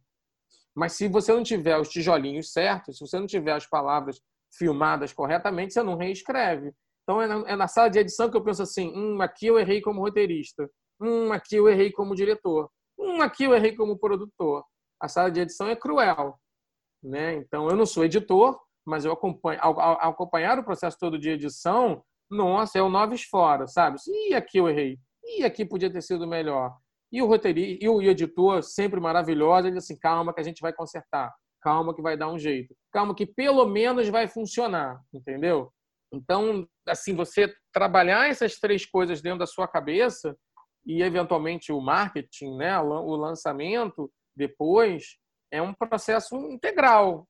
Mas se você não tiver os tijolinhos certos, se você não tiver as palavras filmadas corretamente, você não reescreve. Então é na, é na, sala de edição que eu penso assim: hum, aqui eu errei como roteirista, hum, aqui eu errei como diretor, hum, aqui eu errei como produtor a sala de edição é cruel. Né? Então, eu não sou editor, mas eu acompanho, ao, ao acompanhar o processo todo de edição, nossa, é o noves fora, sabe? E aqui eu errei. E aqui podia ter sido melhor. E o roteirista, e o editor, sempre maravilhoso, ele diz assim: calma, que a gente vai consertar. Calma, que vai dar um jeito. Calma, que pelo menos vai funcionar, entendeu? Então, assim, você trabalhar essas três coisas dentro da sua cabeça e, eventualmente, o marketing, né, o lançamento, depois, é um processo integral.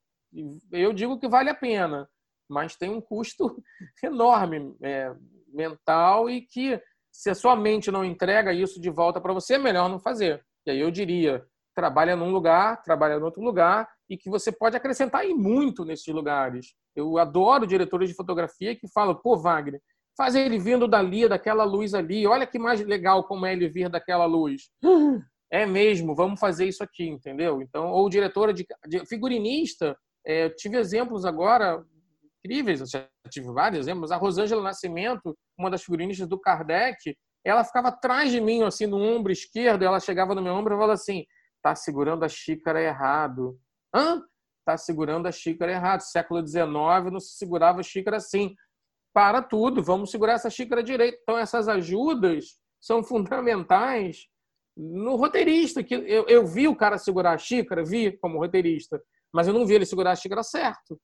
Eu digo que vale a pena, mas tem um custo enorme é, mental e que, se a sua mente não entrega isso de volta para você, é melhor não fazer. E aí eu diria, trabalha num lugar, trabalha em outro lugar e que você pode acrescentar em muito nesses lugares. Eu adoro diretores de fotografia que falam, pô, Wagner, faz ele vindo dali, daquela luz ali, olha que mais legal como é ele vir daquela luz é mesmo, vamos fazer isso aqui, entendeu? Então, ou diretora de, de figurinista, é, tive exemplos agora incríveis, eu já tive vários exemplos. A Rosângela Nascimento, uma das figurinistas do Kardec, ela ficava atrás de mim, assim, no ombro esquerdo, ela chegava no meu ombro e falava assim: tá segurando a xícara errado. Hã? Tá segurando a xícara errado. Século XIX não se segurava a xícara assim. Para tudo, vamos segurar essa xícara direito. Então, essas ajudas são fundamentais no roteirista, que eu, eu vi o cara segurar a xícara, vi como roteirista, mas eu não vi ele segurar a xícara certo.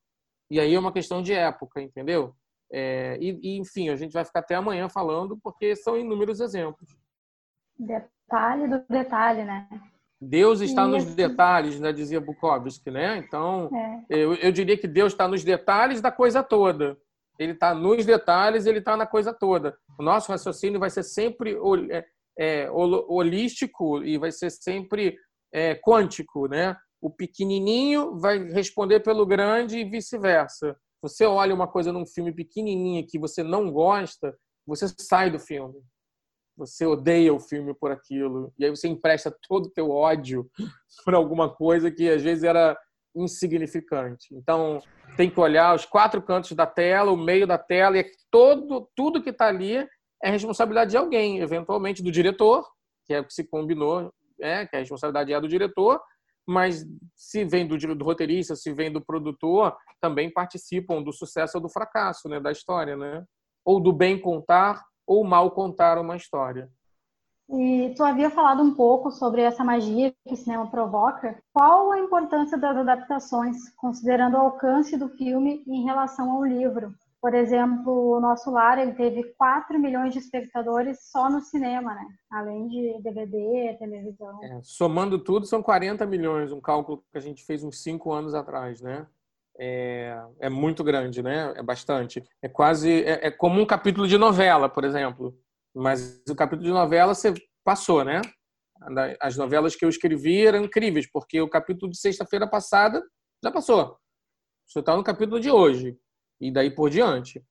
E aí é uma questão de época, entendeu? É, e, e, enfim, a gente vai ficar até amanhã falando, porque são inúmeros exemplos. Detalhe do detalhe, né? Deus está Isso. nos detalhes, né, dizia Bukowski, né? Então, é. eu, eu diria que Deus está nos detalhes da coisa toda. Ele está nos detalhes, ele está na coisa toda. O nosso raciocínio vai ser sempre é, é, holístico e vai ser sempre é, quântico, né? O pequenininho vai responder pelo grande e vice-versa. Você olha uma coisa num filme pequenininho que você não gosta, você sai do filme. Você odeia o filme por aquilo e aí você empresta todo o teu ódio por alguma coisa que às vezes era insignificante. Então, tem que olhar os quatro cantos da tela, o meio da tela e todo tudo que está ali é responsabilidade de alguém, eventualmente do diretor, que é o que se combinou, é, que a responsabilidade é do diretor, mas se vem do, do roteirista, se vem do produtor, também participam do sucesso ou do fracasso né, da história, né? Ou do bem contar ou mal contar uma história. E tu havia falado um pouco sobre essa magia que o cinema provoca. Qual a importância das adaptações, considerando o alcance do filme em relação ao livro? Por exemplo, o nosso lar ele teve 4 milhões de espectadores só no cinema, né? Além de DVD, televisão. É, somando tudo, são 40 milhões, um cálculo que a gente fez uns 5 anos atrás, né? É, é, muito grande, né? É bastante. É quase. É, é, como um capítulo de novela, por exemplo. Mas o capítulo de novela você passou, né? As novelas que eu escrevi eram incríveis, porque o capítulo de sexta-feira passada já passou. Você está no capítulo de hoje e daí por diante.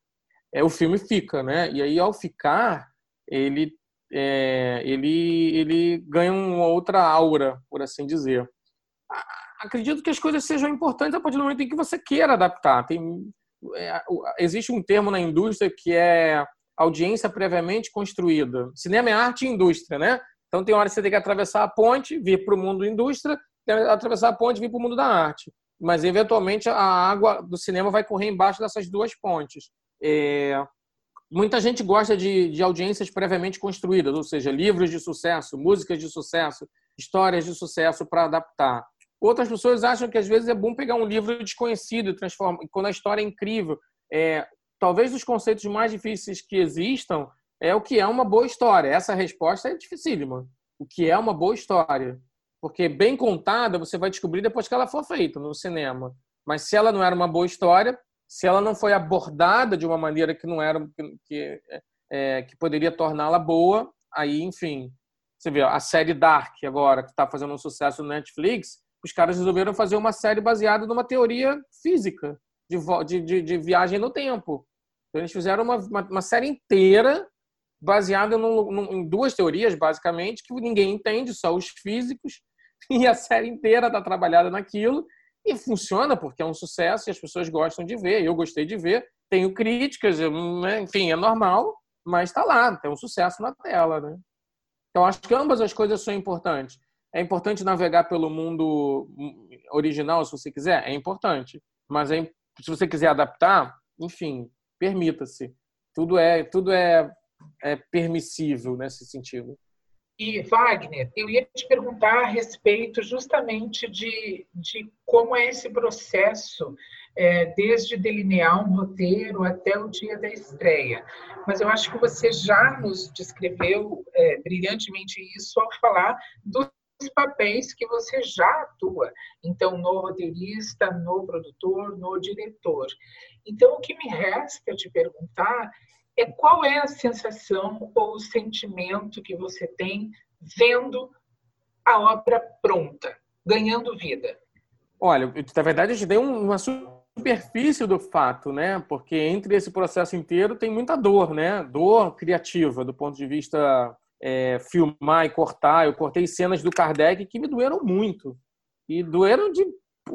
É, o filme fica, né? E aí, ao ficar, ele, é, ele, ele ganha uma outra aura, por assim dizer. Acredito que as coisas sejam importantes a partir do momento em que você queira adaptar. Tem, é, existe um termo na indústria que é audiência previamente construída. Cinema é arte e indústria, né? Então tem hora que você tem que atravessar a ponte, vir para o mundo indústria, atravessar a ponte, vir para o mundo da arte mas eventualmente a água do cinema vai correr embaixo dessas duas pontes. É, muita gente gosta de, de audiências previamente construídas, ou seja, livros de sucesso, músicas de sucesso, histórias de sucesso para adaptar. Outras pessoas acham que às vezes é bom pegar um livro desconhecido e transformar, quando a história é incrível. É, talvez os conceitos mais difíceis que existam é o que é uma boa história. Essa resposta é dificílima. O que é uma boa história? Porque bem contada você vai descobrir depois que ela for feita no cinema. Mas se ela não era uma boa história, se ela não foi abordada de uma maneira que não era que, é, que poderia torná-la boa, aí, enfim, você vê a série Dark agora que está fazendo um sucesso no Netflix, os caras resolveram fazer uma série baseada numa teoria física de, de, de viagem no tempo. Então, eles fizeram uma, uma, uma série inteira baseada em duas teorias, basicamente, que ninguém entende, só os físicos, e a série inteira está trabalhada naquilo, e funciona porque é um sucesso e as pessoas gostam de ver. Eu gostei de ver, tenho críticas, né? enfim, é normal, mas está lá, tem um sucesso na tela. Né? Então, acho que ambas as coisas são importantes. É importante navegar pelo mundo original, se você quiser, é importante. Mas é, se você quiser adaptar, enfim, permita-se. Tudo é, tudo é é permissível nesse sentido. E, Wagner, eu ia te perguntar a respeito justamente de, de como é esse processo, é, desde delinear um roteiro até o dia da estreia. Mas eu acho que você já nos descreveu é, brilhantemente isso ao falar dos papéis que você já atua. Então, no roteirista, no produtor, no diretor. Então, o que me resta te perguntar é qual é a sensação ou o sentimento que você tem vendo a obra pronta, ganhando vida? Olha, na verdade, eu te dei uma superfície do fato, né? Porque entre esse processo inteiro tem muita dor, né? Dor criativa, do ponto de vista é, filmar e cortar. Eu cortei cenas do Kardec que me doeram muito. E doeram de.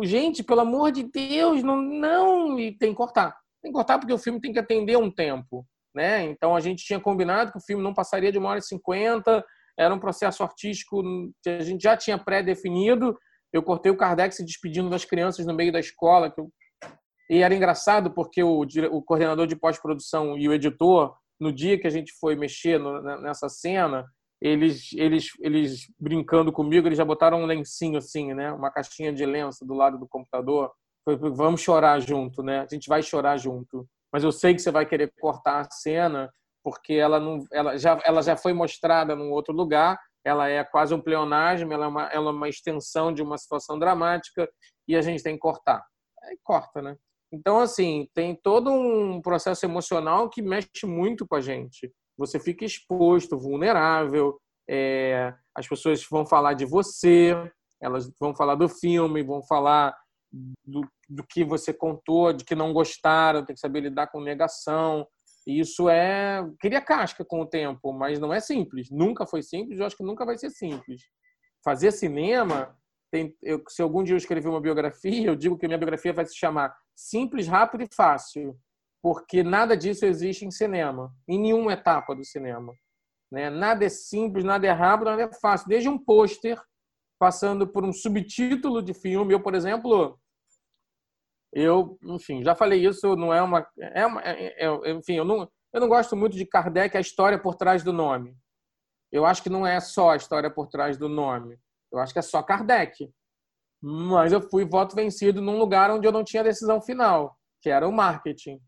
Gente, pelo amor de Deus, não, não. E tem que cortar. Tem que cortar porque o filme tem que atender um tempo. Né? Então a gente tinha combinado que o filme não passaria de uma hora e cinquenta, era um processo artístico que a gente já tinha pré-definido. Eu cortei o Kardec se despedindo das crianças no meio da escola. Eu... E era engraçado porque o, o coordenador de pós-produção e o editor, no dia que a gente foi mexer no, nessa cena, eles, eles, eles brincando comigo, eles já botaram um lencinho assim, né? Uma caixinha de lenço do lado do computador. Foi, vamos chorar junto, né? A gente vai chorar junto mas eu sei que você vai querer cortar a cena porque ela não, ela já, ela já foi mostrada num outro lugar. Ela é quase um pleonasmo, ela é uma, ela é uma extensão de uma situação dramática e a gente tem que cortar. Aí corta, né? Então, assim, tem todo um processo emocional que mexe muito com a gente. Você fica exposto, vulnerável, é, as pessoas vão falar de você, elas vão falar do filme, vão falar do, do que você contou, de que não gostaram, tem que saber lidar com negação. E isso é. Cria casca com o tempo, mas não é simples. Nunca foi simples, eu acho que nunca vai ser simples. Fazer cinema. Tem, eu, se algum dia eu escrever uma biografia, eu digo que minha biografia vai se chamar Simples, Rápido e Fácil, porque nada disso existe em cinema, em nenhuma etapa do cinema. Né? Nada é simples, nada é rápido, nada é fácil. Desde um pôster, passando por um subtítulo de filme. Eu, por exemplo, eu, enfim, já falei isso, não é uma. É uma é, é, enfim, eu não, eu não gosto muito de Kardec, a história por trás do nome. Eu acho que não é só a história por trás do nome. Eu acho que é só Kardec. Mas eu fui voto vencido num lugar onde eu não tinha decisão final, que era o marketing.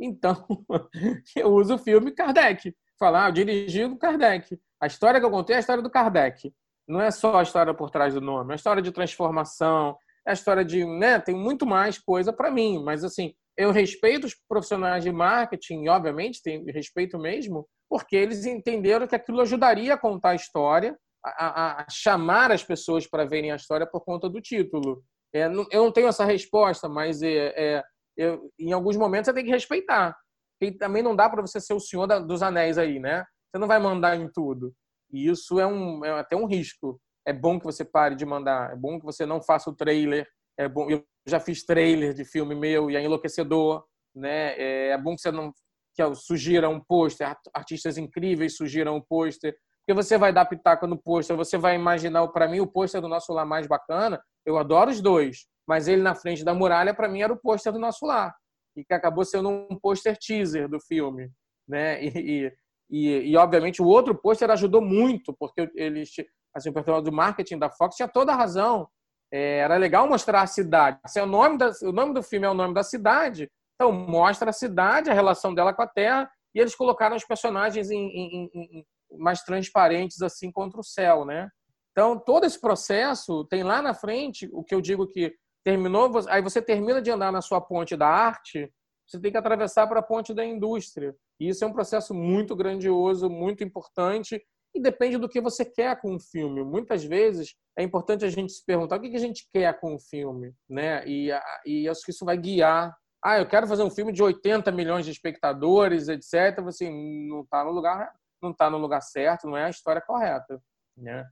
Então, eu uso o filme Kardec. Falar, ah, eu dirigi o Kardec. A história que eu contei é a história do Kardec. Não é só a história por trás do nome, é a história de transformação, é a história de, né, tem muito mais coisa para mim, mas assim, eu respeito os profissionais de marketing, obviamente, tem respeito mesmo, porque eles entenderam que aquilo ajudaria a contar a história, a, a chamar as pessoas para verem a história por conta do título. É, eu não tenho essa resposta, mas é, é eu, em alguns momentos você tem que respeitar. E também não dá para você ser o senhor da, dos anéis aí, né? Você não vai mandar em tudo. E isso é, um, é até um risco é bom que você pare de mandar, é bom que você não faça o trailer, é bom, eu já fiz trailer de filme meu e é enlouquecedor, né? É, é bom que você não que sugira um pôster, artistas incríveis sugiram um pôster, porque você vai dar pitaco no pôster, você vai imaginar, para mim o pôster do nosso lar mais bacana, eu adoro os dois, mas ele na frente da muralha para mim era o pôster do nosso lar e que acabou sendo um pôster teaser do filme, né? E, e, e, obviamente o outro pôster ajudou muito porque eles assim, o pessoal do marketing da Fox tinha toda a razão. É, era legal mostrar a cidade. Assim, o, nome da, o nome do filme é o nome da cidade, então mostra a cidade, a relação dela com a Terra, e eles colocaram os personagens em, em, em, mais transparentes assim contra o céu, né? Então, todo esse processo tem lá na frente o que eu digo que terminou, aí você termina de andar na sua ponte da arte, você tem que atravessar para a ponte da indústria. E isso é um processo muito grandioso, muito importante e depende do que você quer com o filme. Muitas vezes é importante a gente se perguntar o que a gente quer com o filme, né? E, e acho que isso vai guiar. Ah, eu quero fazer um filme de 80 milhões de espectadores, etc. Você não está no lugar, não está no lugar certo, não é a história correta, né?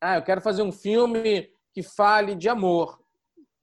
Ah, eu quero fazer um filme que fale de amor.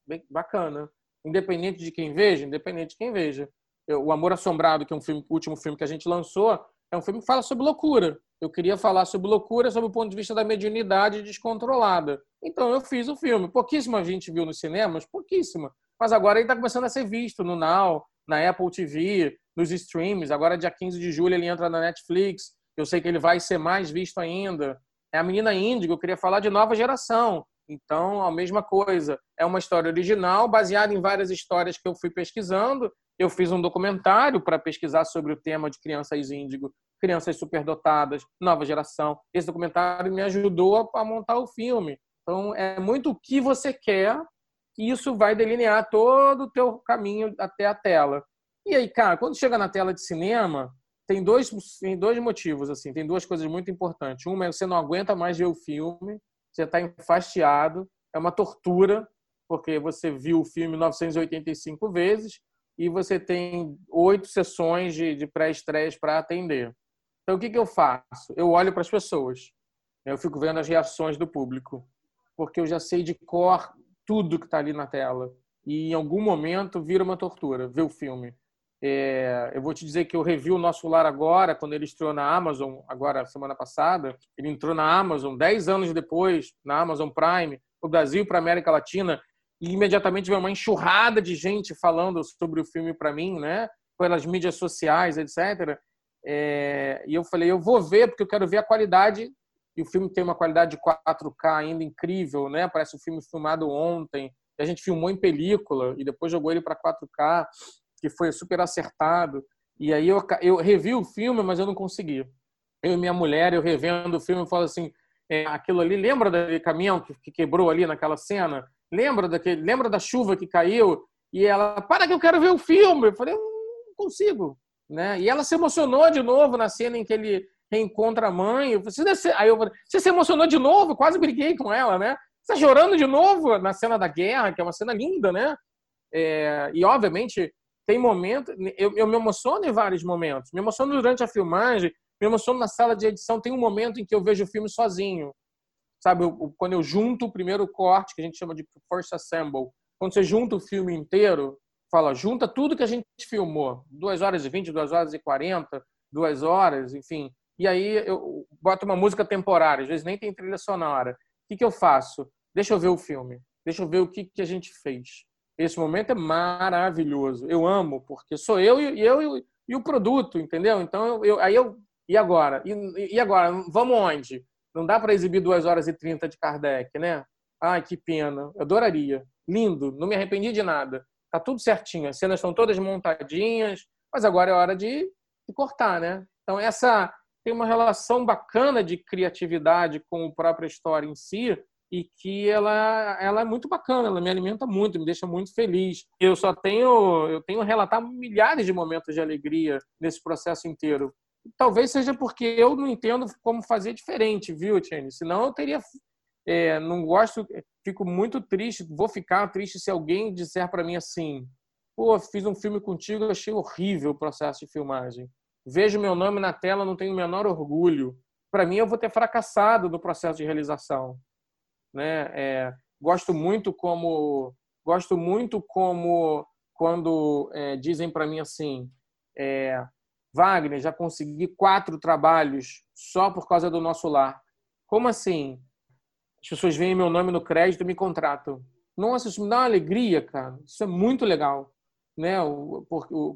Bem, bacana. Independente de quem veja, independente de quem veja. Eu, o Amor Assombrado, que é um filme, o último filme que a gente lançou, é um filme que fala sobre loucura. Eu queria falar sobre loucura sob o ponto de vista da mediunidade descontrolada. Então eu fiz o filme. Pouquíssima gente viu nos cinemas, pouquíssima. Mas agora ele está começando a ser visto no Now, na Apple TV, nos streams. Agora, dia 15 de julho, ele entra na Netflix. Eu sei que ele vai ser mais visto ainda. É a menina Índigo, eu queria falar de nova geração. Então, a mesma coisa. É uma história original, baseada em várias histórias que eu fui pesquisando. Eu fiz um documentário para pesquisar sobre o tema de crianças índigo, crianças superdotadas, nova geração. Esse documentário me ajudou a montar o filme. Então, é muito o que você quer, e isso vai delinear todo o teu caminho até a tela. E aí, cara, quando chega na tela de cinema, tem dois, tem dois motivos, assim, tem duas coisas muito importantes. Uma é você não aguenta mais ver o filme, você está enfastiado, é uma tortura, porque você viu o filme 985 vezes e você tem oito sessões de, de pré-estreias para atender. Então, o que, que eu faço? Eu olho para as pessoas, eu fico vendo as reações do público, porque eu já sei de cor tudo que está ali na tela. E em algum momento vira uma tortura ver o filme. É, eu vou te dizer que eu revi o Nosso Lar agora, quando ele estreou na Amazon, agora semana passada. Ele entrou na Amazon, 10 anos depois, na Amazon Prime, o Brasil para América Latina, e imediatamente veio uma enxurrada de gente falando sobre o filme para mim, né? Pelas mídias sociais, etc. É, e eu falei, eu vou ver porque eu quero ver a qualidade. E o filme tem uma qualidade de 4K ainda incrível, né? Parece um filme filmado ontem. A gente filmou em película e depois jogou ele para 4K que foi super acertado. E aí eu, eu revi o filme, mas eu não consegui. Eu e minha mulher, eu revendo o filme, eu falo assim, é, aquilo ali, lembra daquele caminhão que, que, quebrou ali naquela cena? Lembra daquele, lembra da chuva que caiu? E ela, para que eu quero ver o filme. Eu falei, não consigo, né? E ela se emocionou de novo na cena em que ele reencontra a mãe. Eu falei, aí eu falei, você se emocionou de novo? Quase briguei com ela, né? Você tá chorando de novo na cena da guerra, que é uma cena linda, né? É, e obviamente tem momento, eu, eu me emociono em vários momentos. Me emociono durante a filmagem, me emociono na sala de edição. Tem um momento em que eu vejo o filme sozinho. Sabe, eu, quando eu junto o primeiro corte, que a gente chama de first assemble, quando você junta o filme inteiro, fala, junta tudo que a gente filmou, duas horas e vinte, duas horas e quarenta, duas horas, enfim. E aí eu boto uma música temporária, às vezes nem tem trilha sonora. O que, que eu faço? Deixa eu ver o filme, deixa eu ver o que, que a gente fez. Esse momento é maravilhoso. Eu amo, porque sou eu e eu e o produto, entendeu? Então, eu, eu, aí eu. E agora? E, e agora? Vamos onde? Não dá para exibir duas horas e trinta de Kardec, né? Ai, que pena. Eu adoraria. Lindo. Não me arrependi de nada. Tá tudo certinho. As cenas estão todas montadinhas. Mas agora é hora de, de cortar, né? Então, essa tem uma relação bacana de criatividade com a própria história em si, e que ela, ela é muito bacana, ela me alimenta muito, me deixa muito feliz. Eu só tenho, eu tenho relatado milhares de momentos de alegria nesse processo inteiro. Talvez seja porque eu não entendo como fazer diferente, viu, Tiene? Senão eu teria, é, não gosto, fico muito triste, vou ficar triste se alguém disser para mim assim, pô, fiz um filme contigo, achei horrível o processo de filmagem. Vejo meu nome na tela, não tenho o menor orgulho. Para mim, eu vou ter fracassado no processo de realização né? É, gosto muito como gosto muito como quando é, dizem para mim assim, é, Wagner, já consegui quatro trabalhos só por causa do nosso lar. Como assim? As pessoas veem meu nome no crédito e me contratam. Nossa, isso me dá uma alegria, cara. Isso é muito legal. Né?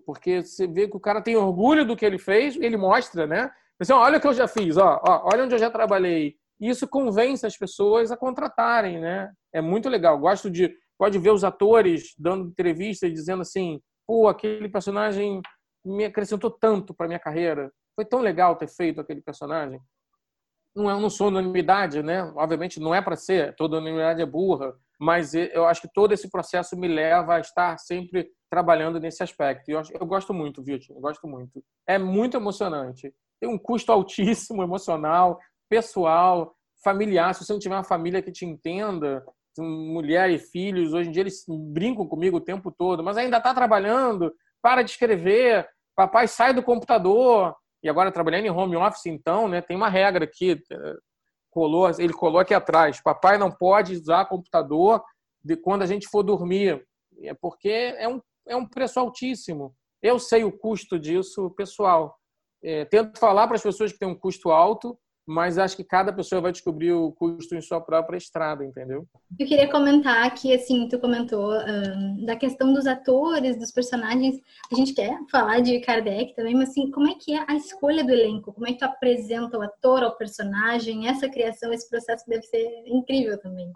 Porque você vê que o cara tem orgulho do que ele fez, ele mostra, né? Assim, olha o que eu já fiz, ó, ó, olha onde eu já trabalhei. E isso convence as pessoas a contratarem, né? É muito legal. Gosto de pode ver os atores dando entrevistas dizendo assim, pô, aquele personagem me acrescentou tanto para minha carreira. Foi tão legal ter feito aquele personagem. Não, é, não sou unanimidade, né? Obviamente não é para ser, toda unanimidade é burra, mas eu acho que todo esse processo me leva a estar sempre trabalhando nesse aspecto. Eu, eu gosto muito, viu, Eu gosto muito. É muito emocionante. Tem um custo altíssimo emocional, pessoal, familiar. Se você não tiver uma família que te entenda, mulher e filhos, hoje em dia eles brincam comigo o tempo todo, mas ainda está trabalhando, para de escrever, papai sai do computador. E agora trabalhando em home office, então, né, tem uma regra aqui, eh, colou, ele colou aqui atrás, papai não pode usar computador de quando a gente for dormir, é porque é um, é um preço altíssimo. Eu sei o custo disso, pessoal. É, tento falar para as pessoas que tem um custo alto, mas acho que cada pessoa vai descobrir o custo em sua própria estrada, entendeu? Eu queria comentar que, assim, tu comentou um, da questão dos atores, dos personagens. A gente quer falar de Kardec também, mas, assim, como é que é a escolha do elenco? Como é que tu apresenta o ator ao personagem? Essa criação, esse processo deve ser incrível também.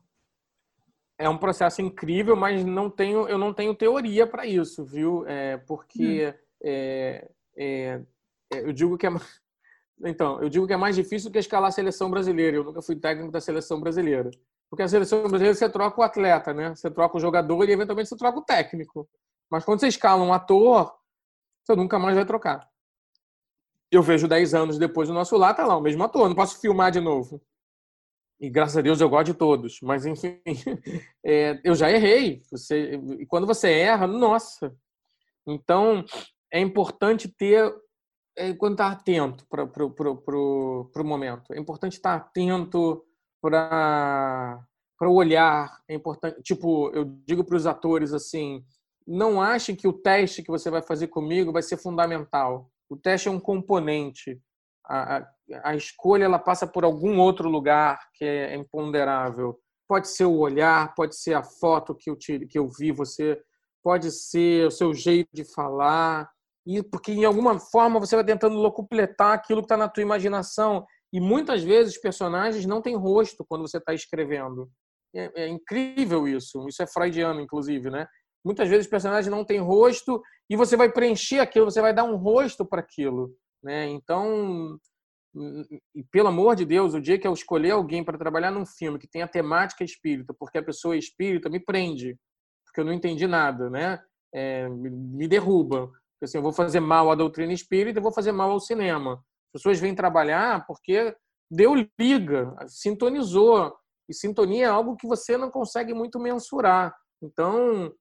É um processo incrível, mas não tenho, eu não tenho teoria para isso, viu? É, porque hum. é, é, eu digo que é então, eu digo que é mais difícil do que escalar a seleção brasileira. Eu nunca fui técnico da seleção brasileira. Porque a seleção brasileira você troca o atleta, né? Você troca o jogador e eventualmente você troca o técnico. Mas quando você escala um ator, você nunca mais vai trocar. Eu vejo 10 anos depois do nosso lá, tá lá o mesmo ator, não posso filmar de novo. E graças a Deus eu gosto de todos. Mas enfim, é, eu já errei. Você, e quando você erra, nossa. Então é importante ter é quando está atento para o momento. É importante estar atento para o olhar. É importante, tipo, eu digo para os atores assim, não achem que o teste que você vai fazer comigo vai ser fundamental. O teste é um componente. A, a, a escolha ela passa por algum outro lugar que é imponderável. Pode ser o olhar, pode ser a foto que eu, tire, que eu vi você, pode ser o seu jeito de falar, e porque em alguma forma você vai tentando locupletar aquilo que está na tua imaginação. E muitas vezes os personagens não têm rosto quando você está escrevendo. É, é, incrível isso. Isso é freudiano inclusive né? Muitas vezes os personagens não têm rosto e você vai preencher aquilo você vai dar um rosto para aquilo né? Então e pelo amor de Deus, o dia que eu escolher alguém para trabalhar num filme que tenha temática espírita, porque a pessoa é espírita, me prende, porque eu não entendi nada, né? É, me derruba assim, eu vou fazer mal à doutrina espírita, eu vou fazer mal ao cinema. As pessoas vêm trabalhar porque deu liga, sintonizou. E sintonia é algo que você não consegue muito mensurar. Então,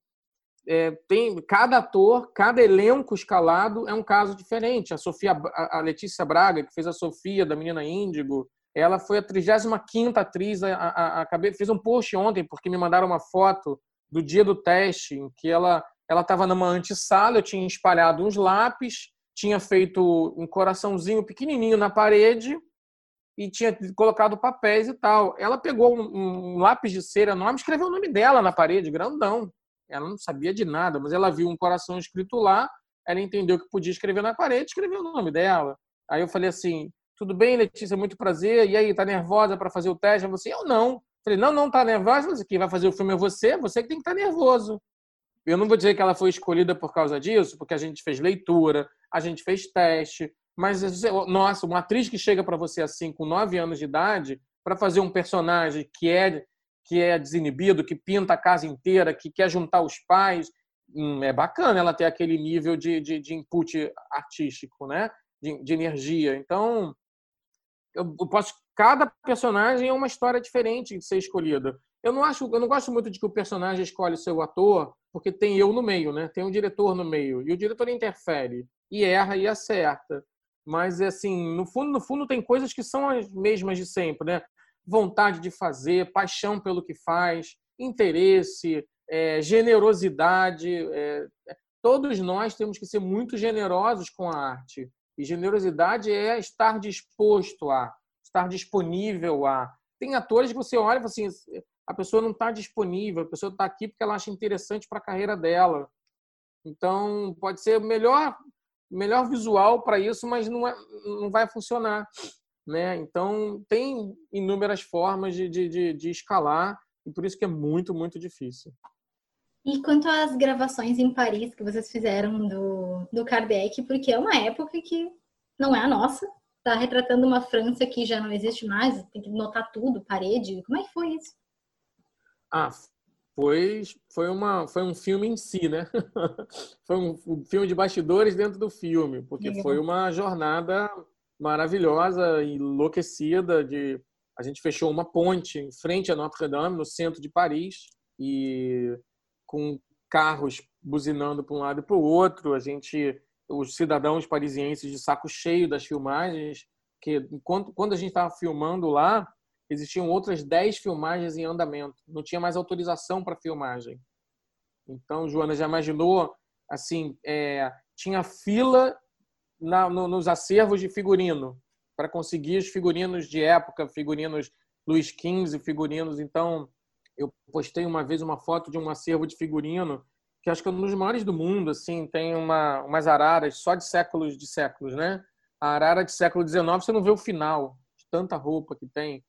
é, tem cada ator, cada elenco escalado é um caso diferente. A Sofia, a Letícia Braga, que fez a Sofia da Menina Índigo, ela foi a 35 atriz. A, a, a, a, fez um post ontem porque me mandaram uma foto do dia do teste em que ela ela estava numa antessala, eu tinha espalhado uns lápis, tinha feito um coraçãozinho pequenininho na parede e tinha colocado papéis e tal. Ela pegou um, um lápis de cera enorme, escreveu o nome dela na parede, grandão. Ela não sabia de nada, mas ela viu um coração escrito lá, ela entendeu que podia escrever na parede, escreveu o nome dela. Aí eu falei assim: tudo bem, Letícia, muito prazer. E aí, tá nervosa para fazer o teste? Você, eu não. Falei, não, não tá nervosa, quem vai fazer o filme é você, você que tem que estar tá nervoso. Eu não vou dizer que ela foi escolhida por causa disso, porque a gente fez leitura, a gente fez teste, mas nossa, uma atriz que chega para você assim com nove anos de idade para fazer um personagem que é que é desinibido, que pinta a casa inteira, que quer juntar os pais, hum, é bacana ela ter aquele nível de, de, de input artístico, né? De, de, energia. Então, eu posso cada personagem é uma história diferente de ser escolhida. Eu não acho, eu não gosto muito de que o personagem escolhe seu ator, porque tem eu no meio, né? Tem um diretor no meio e o diretor interfere e erra e acerta. Mas assim, no fundo, no fundo tem coisas que são as mesmas de sempre, né? Vontade de fazer, paixão pelo que faz, interesse, é, generosidade. É, todos nós temos que ser muito generosos com a arte. E generosidade é estar disposto a, estar disponível a. Tem atores que você olha e fala assim, a pessoa não está disponível, a pessoa está aqui porque ela acha interessante para a carreira dela. Então, pode ser melhor, melhor visual para isso, mas não, é, não vai funcionar. Né? Então, tem inúmeras formas de, de, de, escalar e por isso que é muito, muito difícil. E quanto às gravações em Paris que vocês fizeram do, do Kardec, porque é uma época que não é a nossa, Tá retratando uma França que já não existe mais, tem que notar tudo, parede. Como é que foi isso? Ah, foi, foi, uma, foi um filme em si, né? foi um, um, filme de bastidores dentro do filme, porque Legal. foi uma jornada maravilhosa, enlouquecida. De, a gente fechou uma ponte em frente a Notre Dame, no centro de Paris, e com carros buzinando para um lado e para o outro. A gente, os cidadãos parisienses de saco cheio das filmagens, que enquanto quando a gente estava filmando lá, existiam outras 10 filmagens em andamento. Não tinha mais autorização para filmagem. Então, Joana, já imaginou? Assim, é, tinha fila na, no, nos acervos de figurino para conseguir os figurinos de época, figurinos Luiz XV, figurinos. Então, eu postei uma vez uma foto de um acervo de figurino que acho que é um dos maiores do mundo. Assim, tem uma, umas araras só de séculos de séculos, né? A arara de século XIX você não vê o final de tanta roupa que tem.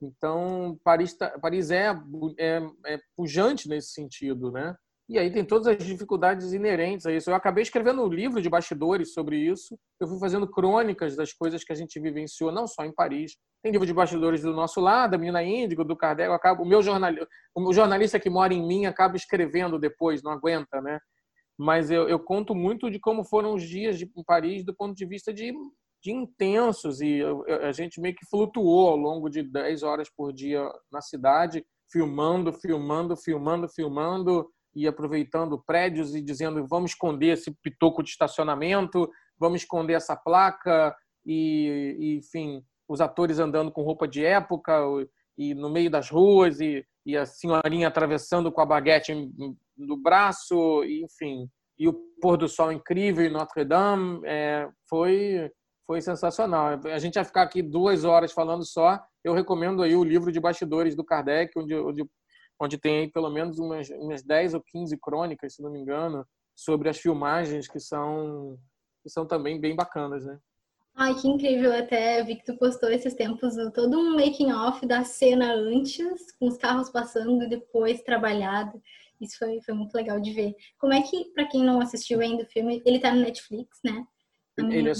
Então, Paris, tá, Paris é, é, é pujante nesse sentido, né? E aí tem todas as dificuldades inerentes a isso. Eu acabei escrevendo um livro de bastidores sobre isso. Eu fui fazendo crônicas das coisas que a gente vivenciou, não só em Paris. Tem livro de bastidores do nosso lado, da Menina Índigo, do Kardec. Acabo, o meu jornalista, o jornalista que mora em mim acaba escrevendo depois, não aguenta, né? Mas eu, eu conto muito de como foram os dias de, em Paris do ponto de vista de de intensos e a gente meio que flutuou ao longo de 10 horas por dia na cidade, filmando, filmando, filmando, filmando e aproveitando prédios e dizendo vamos esconder esse pitoco de estacionamento, vamos esconder essa placa e, e enfim, os atores andando com roupa de época e no meio das ruas e, e a senhorinha atravessando com a baguete no braço, e, enfim, e o pôr do sol incrível em Notre Dame, é, foi foi sensacional. A gente vai ficar aqui duas horas falando só. Eu recomendo aí o livro de bastidores do Kardec, onde, onde, onde tem pelo menos umas, umas 10 ou 15 crônicas, se não me engano, sobre as filmagens que são, que são também bem bacanas, né? Ai, que incrível. Até vi que tu postou esses tempos todo um making off da cena antes, com os carros passando e depois trabalhado. Isso foi, foi muito legal de ver. Como é que, para quem não assistiu ainda o filme, ele tá no Netflix, né? Ele é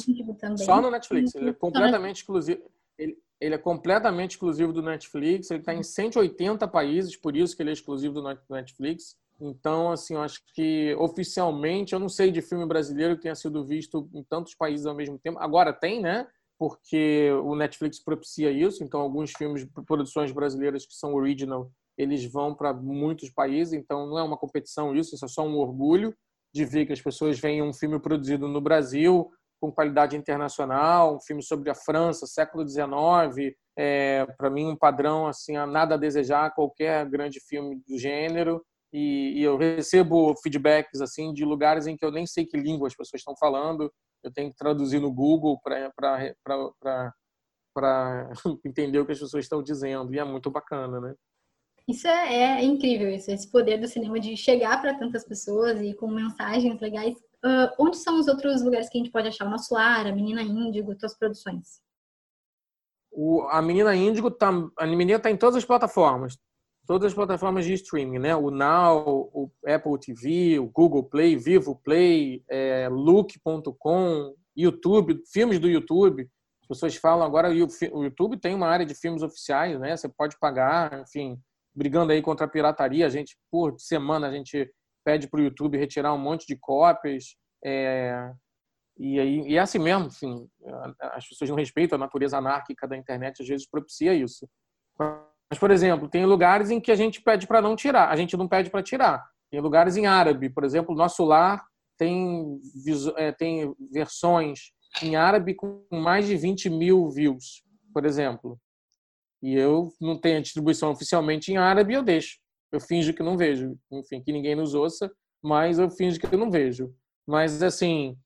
só no Netflix. Ele é completamente exclusivo. Ele, ele é completamente exclusivo do Netflix. Ele está em 180 países, por isso que ele é exclusivo do Netflix. Então, assim, eu acho que oficialmente, eu não sei de filme brasileiro que tenha sido visto em tantos países ao mesmo tempo. Agora tem, né? Porque o Netflix propicia isso. Então, alguns filmes, produções brasileiras que são original, eles vão para muitos países. Então, não é uma competição isso, isso é só um orgulho de ver que as pessoas veem um filme produzido no Brasil com qualidade internacional, um filme sobre a França, século XIX, é, para mim um padrão assim a nada a desejar qualquer grande filme do gênero. E, e, eu recebo feedbacks assim de lugares em que eu nem sei que língua as pessoas estão falando. Eu tenho que traduzir no Google para entender o que as pessoas estão dizendo e é muito bacana, né? Isso é, é incrível, isso, esse poder do cinema de chegar para tantas pessoas e com mensagens legais Uh, onde são os outros lugares que a gente pode achar o nosso lar, a Menina Índigo, tuas produções? O, a Menina Índigo tá, a menina está em todas as plataformas, todas as plataformas de streaming, né? O Now, o Apple TV, o Google Play, Vivo Play, é, Look.com, YouTube, filmes do YouTube. As pessoas falam agora o YouTube tem uma área de filmes oficiais, né? Você pode pagar, enfim, brigando aí contra a pirataria. A gente por semana a gente pede para o YouTube retirar um monte de cópias. É, e, aí, e é assim mesmo, assim, as pessoas não respeitam a natureza anárquica da internet, às vezes propicia isso. Mas, por exemplo, tem lugares em que a gente pede para não tirar, a gente não pede para tirar. Tem lugares em árabe, por exemplo, nosso lar tem, é, tem versões em árabe com mais de 20 mil views, por exemplo. E eu não tenho a distribuição oficialmente em árabe, eu deixo eu finjo que não vejo. Enfim, que ninguém nos ouça, mas eu finjo que eu não vejo. Mas, assim,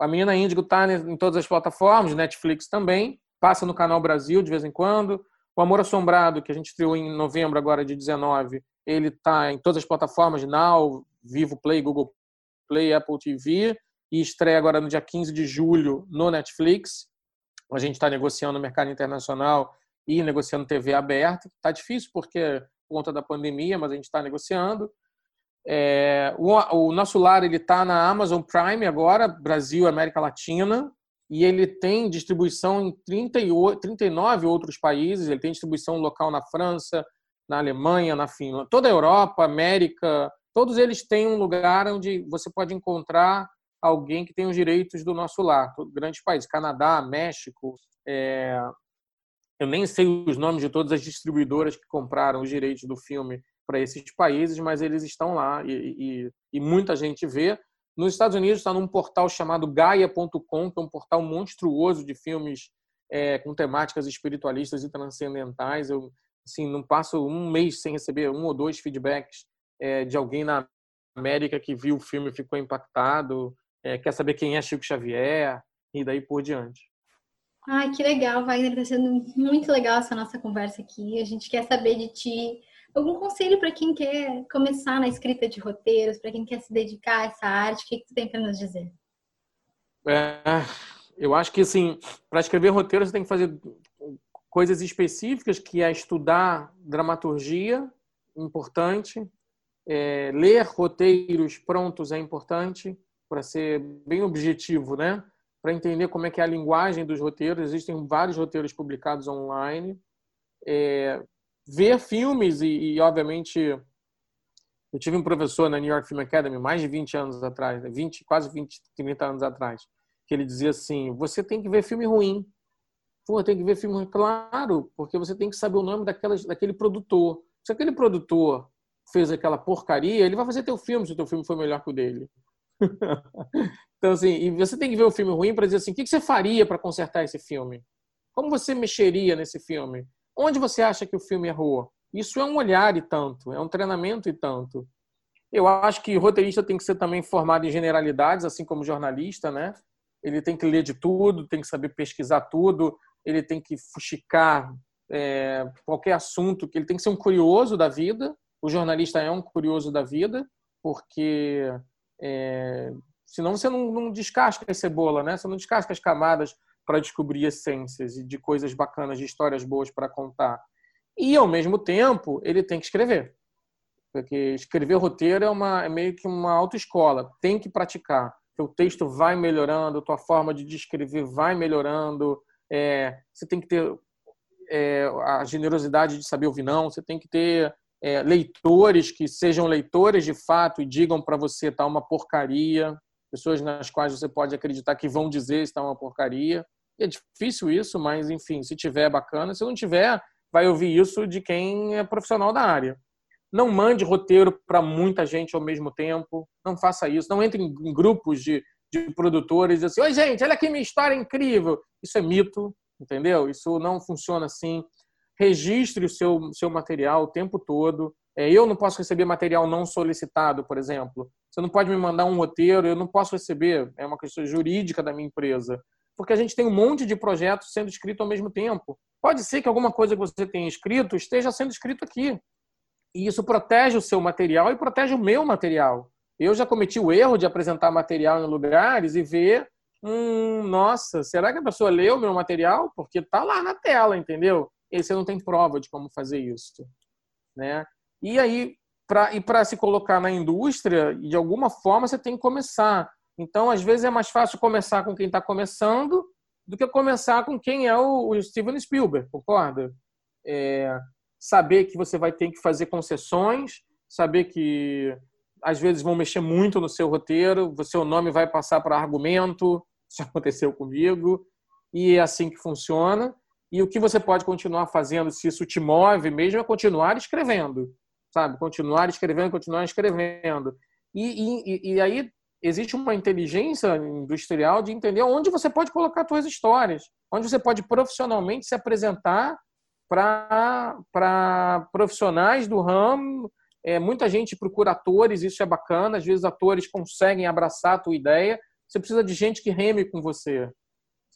a Menina Índigo está em todas as plataformas, Netflix também, passa no Canal Brasil de vez em quando. O Amor Assombrado, que a gente estreou em novembro agora de 19, ele está em todas as plataformas, Now, Vivo Play, Google Play, Apple TV, e estreia agora no dia 15 de julho no Netflix. A gente está negociando no mercado internacional e negociando TV aberta. Está difícil porque por conta da pandemia, mas a gente está negociando. É, o, o, nosso lar ele está na Amazon Prime agora, Brasil, América Latina. e ele tem distribuição em 38, 39 outros países. Ele tem distribuição local na França, na Alemanha, na Finlândia, toda a Europa, América, todos eles têm um lugar onde você pode encontrar alguém que tem os direitos do nosso lar. Grandes países, Canadá, México. É... Eu nem sei os nomes de todas as distribuidoras que compraram os direitos do filme para esses países, mas eles estão lá e, e, e muita gente vê. Nos Estados Unidos está num portal chamado Gaia.com, que é um portal monstruoso de filmes é, com temáticas espiritualistas e transcendentais. Eu assim, não passo um mês sem receber um ou dois feedbacks é, de alguém na América que viu o filme e ficou impactado, é, quer saber quem é Chico Xavier e daí por diante. Ai, que legal, Wagner. Está sendo muito legal essa nossa conversa aqui. A gente quer saber de ti algum conselho para quem quer começar na escrita de roteiros, para quem quer se dedicar a essa arte? O que, que tu tem para nos dizer? É, eu acho que, assim, para escrever roteiro, você tem que fazer coisas específicas, que é estudar dramaturgia, importante. É, ler roteiros prontos é importante, para ser bem objetivo, né? Para entender como é que é a linguagem dos roteiros. Existem vários roteiros publicados online. É, ver filmes e, e, obviamente, eu tive um professor na New York Film Academy mais de 20 anos atrás, 20, né, quase 20, 30 anos atrás, que ele dizia assim: você tem que ver filme ruim. Pô, tem que ver filme ruim. Claro, porque você tem que saber o nome daquelas, daquele produtor. Se aquele produtor fez aquela porcaria, ele vai fazer teu filme se o teu filme for melhor que o dele. então, assim, e você tem que ver o filme ruim para dizer assim: o que você faria para consertar esse filme? Como você mexeria nesse filme? Onde você acha que o filme errou? Isso é um olhar e tanto, é um treinamento e tanto. Eu acho que roteirista tem que ser também formado em generalidades, assim como jornalista, né? Ele tem que ler de tudo, tem que saber pesquisar tudo, ele tem que fuxicar é, qualquer assunto, que ele tem que ser um curioso da vida. O jornalista é um curioso da vida, porque é, senão você não, não descasca a cebola, né? Você não descasca as camadas para descobrir essências e de coisas bacanas, de histórias boas para contar. E, ao mesmo tempo, ele tem que escrever. Porque escrever roteiro é, uma, é meio que uma autoescola. Tem que praticar. Teu texto vai melhorando, tua forma de descrever vai melhorando. É, você tem que ter é, a generosidade de saber ouvir não. Você tem que ter é, leitores que sejam leitores de fato e digam para você tá uma porcaria. Pessoas nas quais você pode acreditar que vão dizer está uma porcaria. É difícil isso, mas enfim, se tiver é bacana. Se não tiver, vai ouvir isso de quem é profissional da área. Não mande roteiro para muita gente ao mesmo tempo. Não faça isso. Não entre em grupos de, de produtores e assim, oi gente, olha aqui minha história incrível. Isso é mito, entendeu? Isso não funciona assim. Registre o seu, seu material o tempo todo. É, eu não posso receber material não solicitado, por exemplo. Você não pode me mandar um roteiro, eu não posso receber. É uma questão jurídica da minha empresa porque a gente tem um monte de projetos sendo escrito ao mesmo tempo. Pode ser que alguma coisa que você tenha escrito esteja sendo escrito aqui. E isso protege o seu material e protege o meu material. Eu já cometi o erro de apresentar material em lugares e ver, hum, nossa, será que a pessoa leu o meu material? Porque está lá na tela, entendeu? E você não tem prova de como fazer isso, né? E aí, para se colocar na indústria, de alguma forma você tem que começar. Então, às vezes, é mais fácil começar com quem está começando do que começar com quem é o Steven Spielberg, concorda? É, saber que você vai ter que fazer concessões, saber que às vezes vão mexer muito no seu roteiro, o seu nome vai passar para argumento, isso aconteceu comigo, e é assim que funciona. E o que você pode continuar fazendo, se isso te move mesmo, é continuar escrevendo, sabe? Continuar escrevendo, continuar escrevendo. E, e, e aí existe uma inteligência industrial de entender onde você pode colocar suas histórias, onde você pode profissionalmente se apresentar para profissionais do ramo. É, muita gente procura atores, isso é bacana. Às vezes atores conseguem abraçar a tua ideia. Você precisa de gente que reme com você.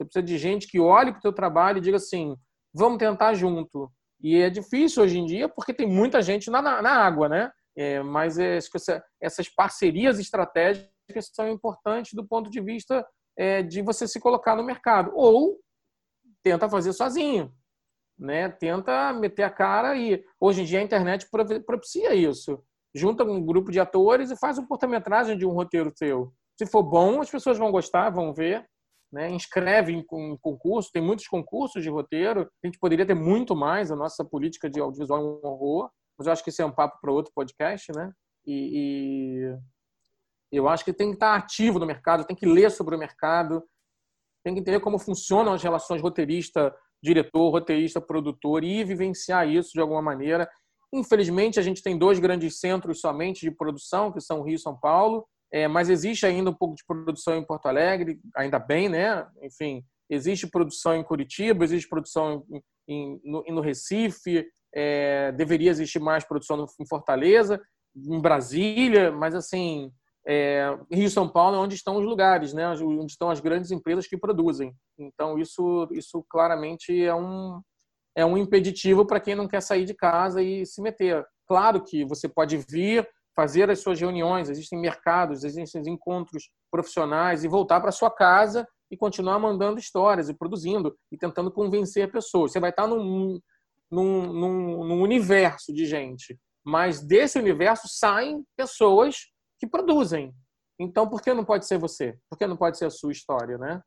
Você precisa de gente que olhe para o teu trabalho e diga assim, vamos tentar junto. E é difícil hoje em dia porque tem muita gente na, na água, né? É, mas é, essas parcerias estratégicas são importantes do ponto de vista é, de você se colocar no mercado. Ou tenta fazer sozinho. Né? Tenta meter a cara e hoje em dia a internet propicia isso. Junta um grupo de atores e faz um curta-metragem de um roteiro seu. Se for bom, as pessoas vão gostar, vão ver. Né? inscreve em, em concurso, tem muitos concursos de roteiro, a gente poderia ter muito mais, a nossa política de audiovisual é um horror, mas eu acho que isso é um papo para outro podcast, né? E, e, eu acho que tem que estar ativo no mercado, tem que ler sobre o mercado, tem que entender como funcionam as relações roteirista-diretor, roteirista-produtor e vivenciar isso de alguma maneira. Infelizmente, a gente tem dois grandes centros somente de produção, que são Rio e São Paulo, é, mas existe ainda um pouco de produção em Porto Alegre, ainda bem, né? Enfim, existe produção em Curitiba, existe produção em, em, no, no, Recife, é, deveria existir mais produção no, em Fortaleza, em Brasília, mas assim, é, Rio São Paulo é onde estão os lugares, né? Onde estão as grandes empresas que produzem. Então isso, isso claramente é um é um impeditivo para quem não quer sair de casa e se meter. Claro que você pode vir fazer as suas reuniões, existem mercados, existem encontros profissionais e voltar para sua casa e continuar mandando histórias e produzindo e tentando convencer pessoas. Você vai estar num, num, num, num universo de gente, mas desse universo saem pessoas que produzem. Então, por que não pode ser você? Por que não pode ser a sua história, né?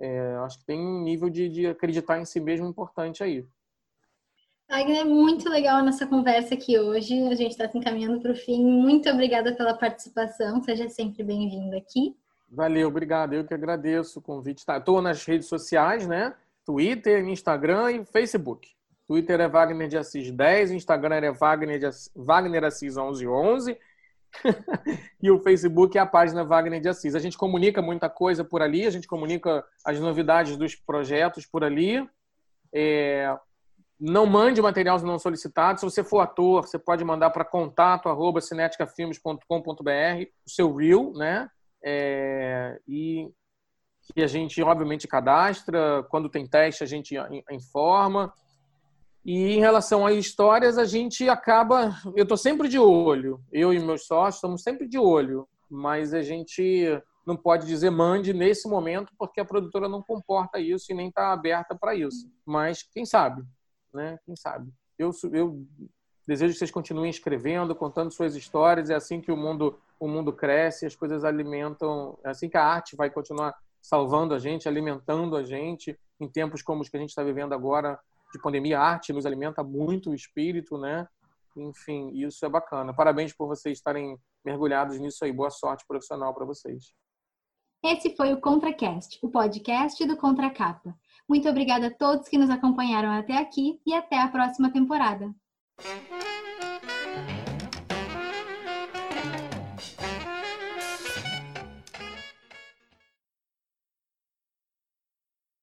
É, acho que tem um nível de, de acreditar em si mesmo importante aí. Agner, muito legal a nossa conversa aqui hoje. A gente está se encaminhando para o fim. Muito obrigada pela participação. Seja sempre bem-vindo aqui. Valeu, obrigado. Eu que agradeço o convite. Estou tá, nas redes sociais, né? Twitter, Instagram e Facebook. Twitter é Wagner de Assis 10, Instagram é Wagner, de Assis, Wagner Assis 1111 e o Facebook é a página Wagner de Assis. A gente comunica muita coisa por ali, a gente comunica as novidades dos projetos por ali. É, não mande materiais não solicitados. Se você for ator, você pode mandar para contato arroba cineticafilmes.com.br o seu reel, né? É, e que a gente, obviamente, cadastra. Quando tem teste, a gente informa. E em relação a histórias, a gente acaba. Eu estou sempre de olho. Eu e meus sócios estamos sempre de olho. Mas a gente não pode dizer mande nesse momento, porque a produtora não comporta isso e nem está aberta para isso. Mas quem sabe? Né? Quem sabe? Eu, eu desejo que vocês continuem escrevendo, contando suas histórias. É assim que o mundo, o mundo cresce, as coisas alimentam. É assim que a arte vai continuar salvando a gente, alimentando a gente. Em tempos como os que a gente está vivendo agora, de pandemia, a arte nos alimenta muito o espírito, né? Enfim, isso é bacana. Parabéns por vocês estarem mergulhados nisso aí. Boa sorte profissional para vocês. Esse foi o ContraCast, o podcast do Contracapa. Muito obrigada a todos que nos acompanharam até aqui e até a próxima temporada.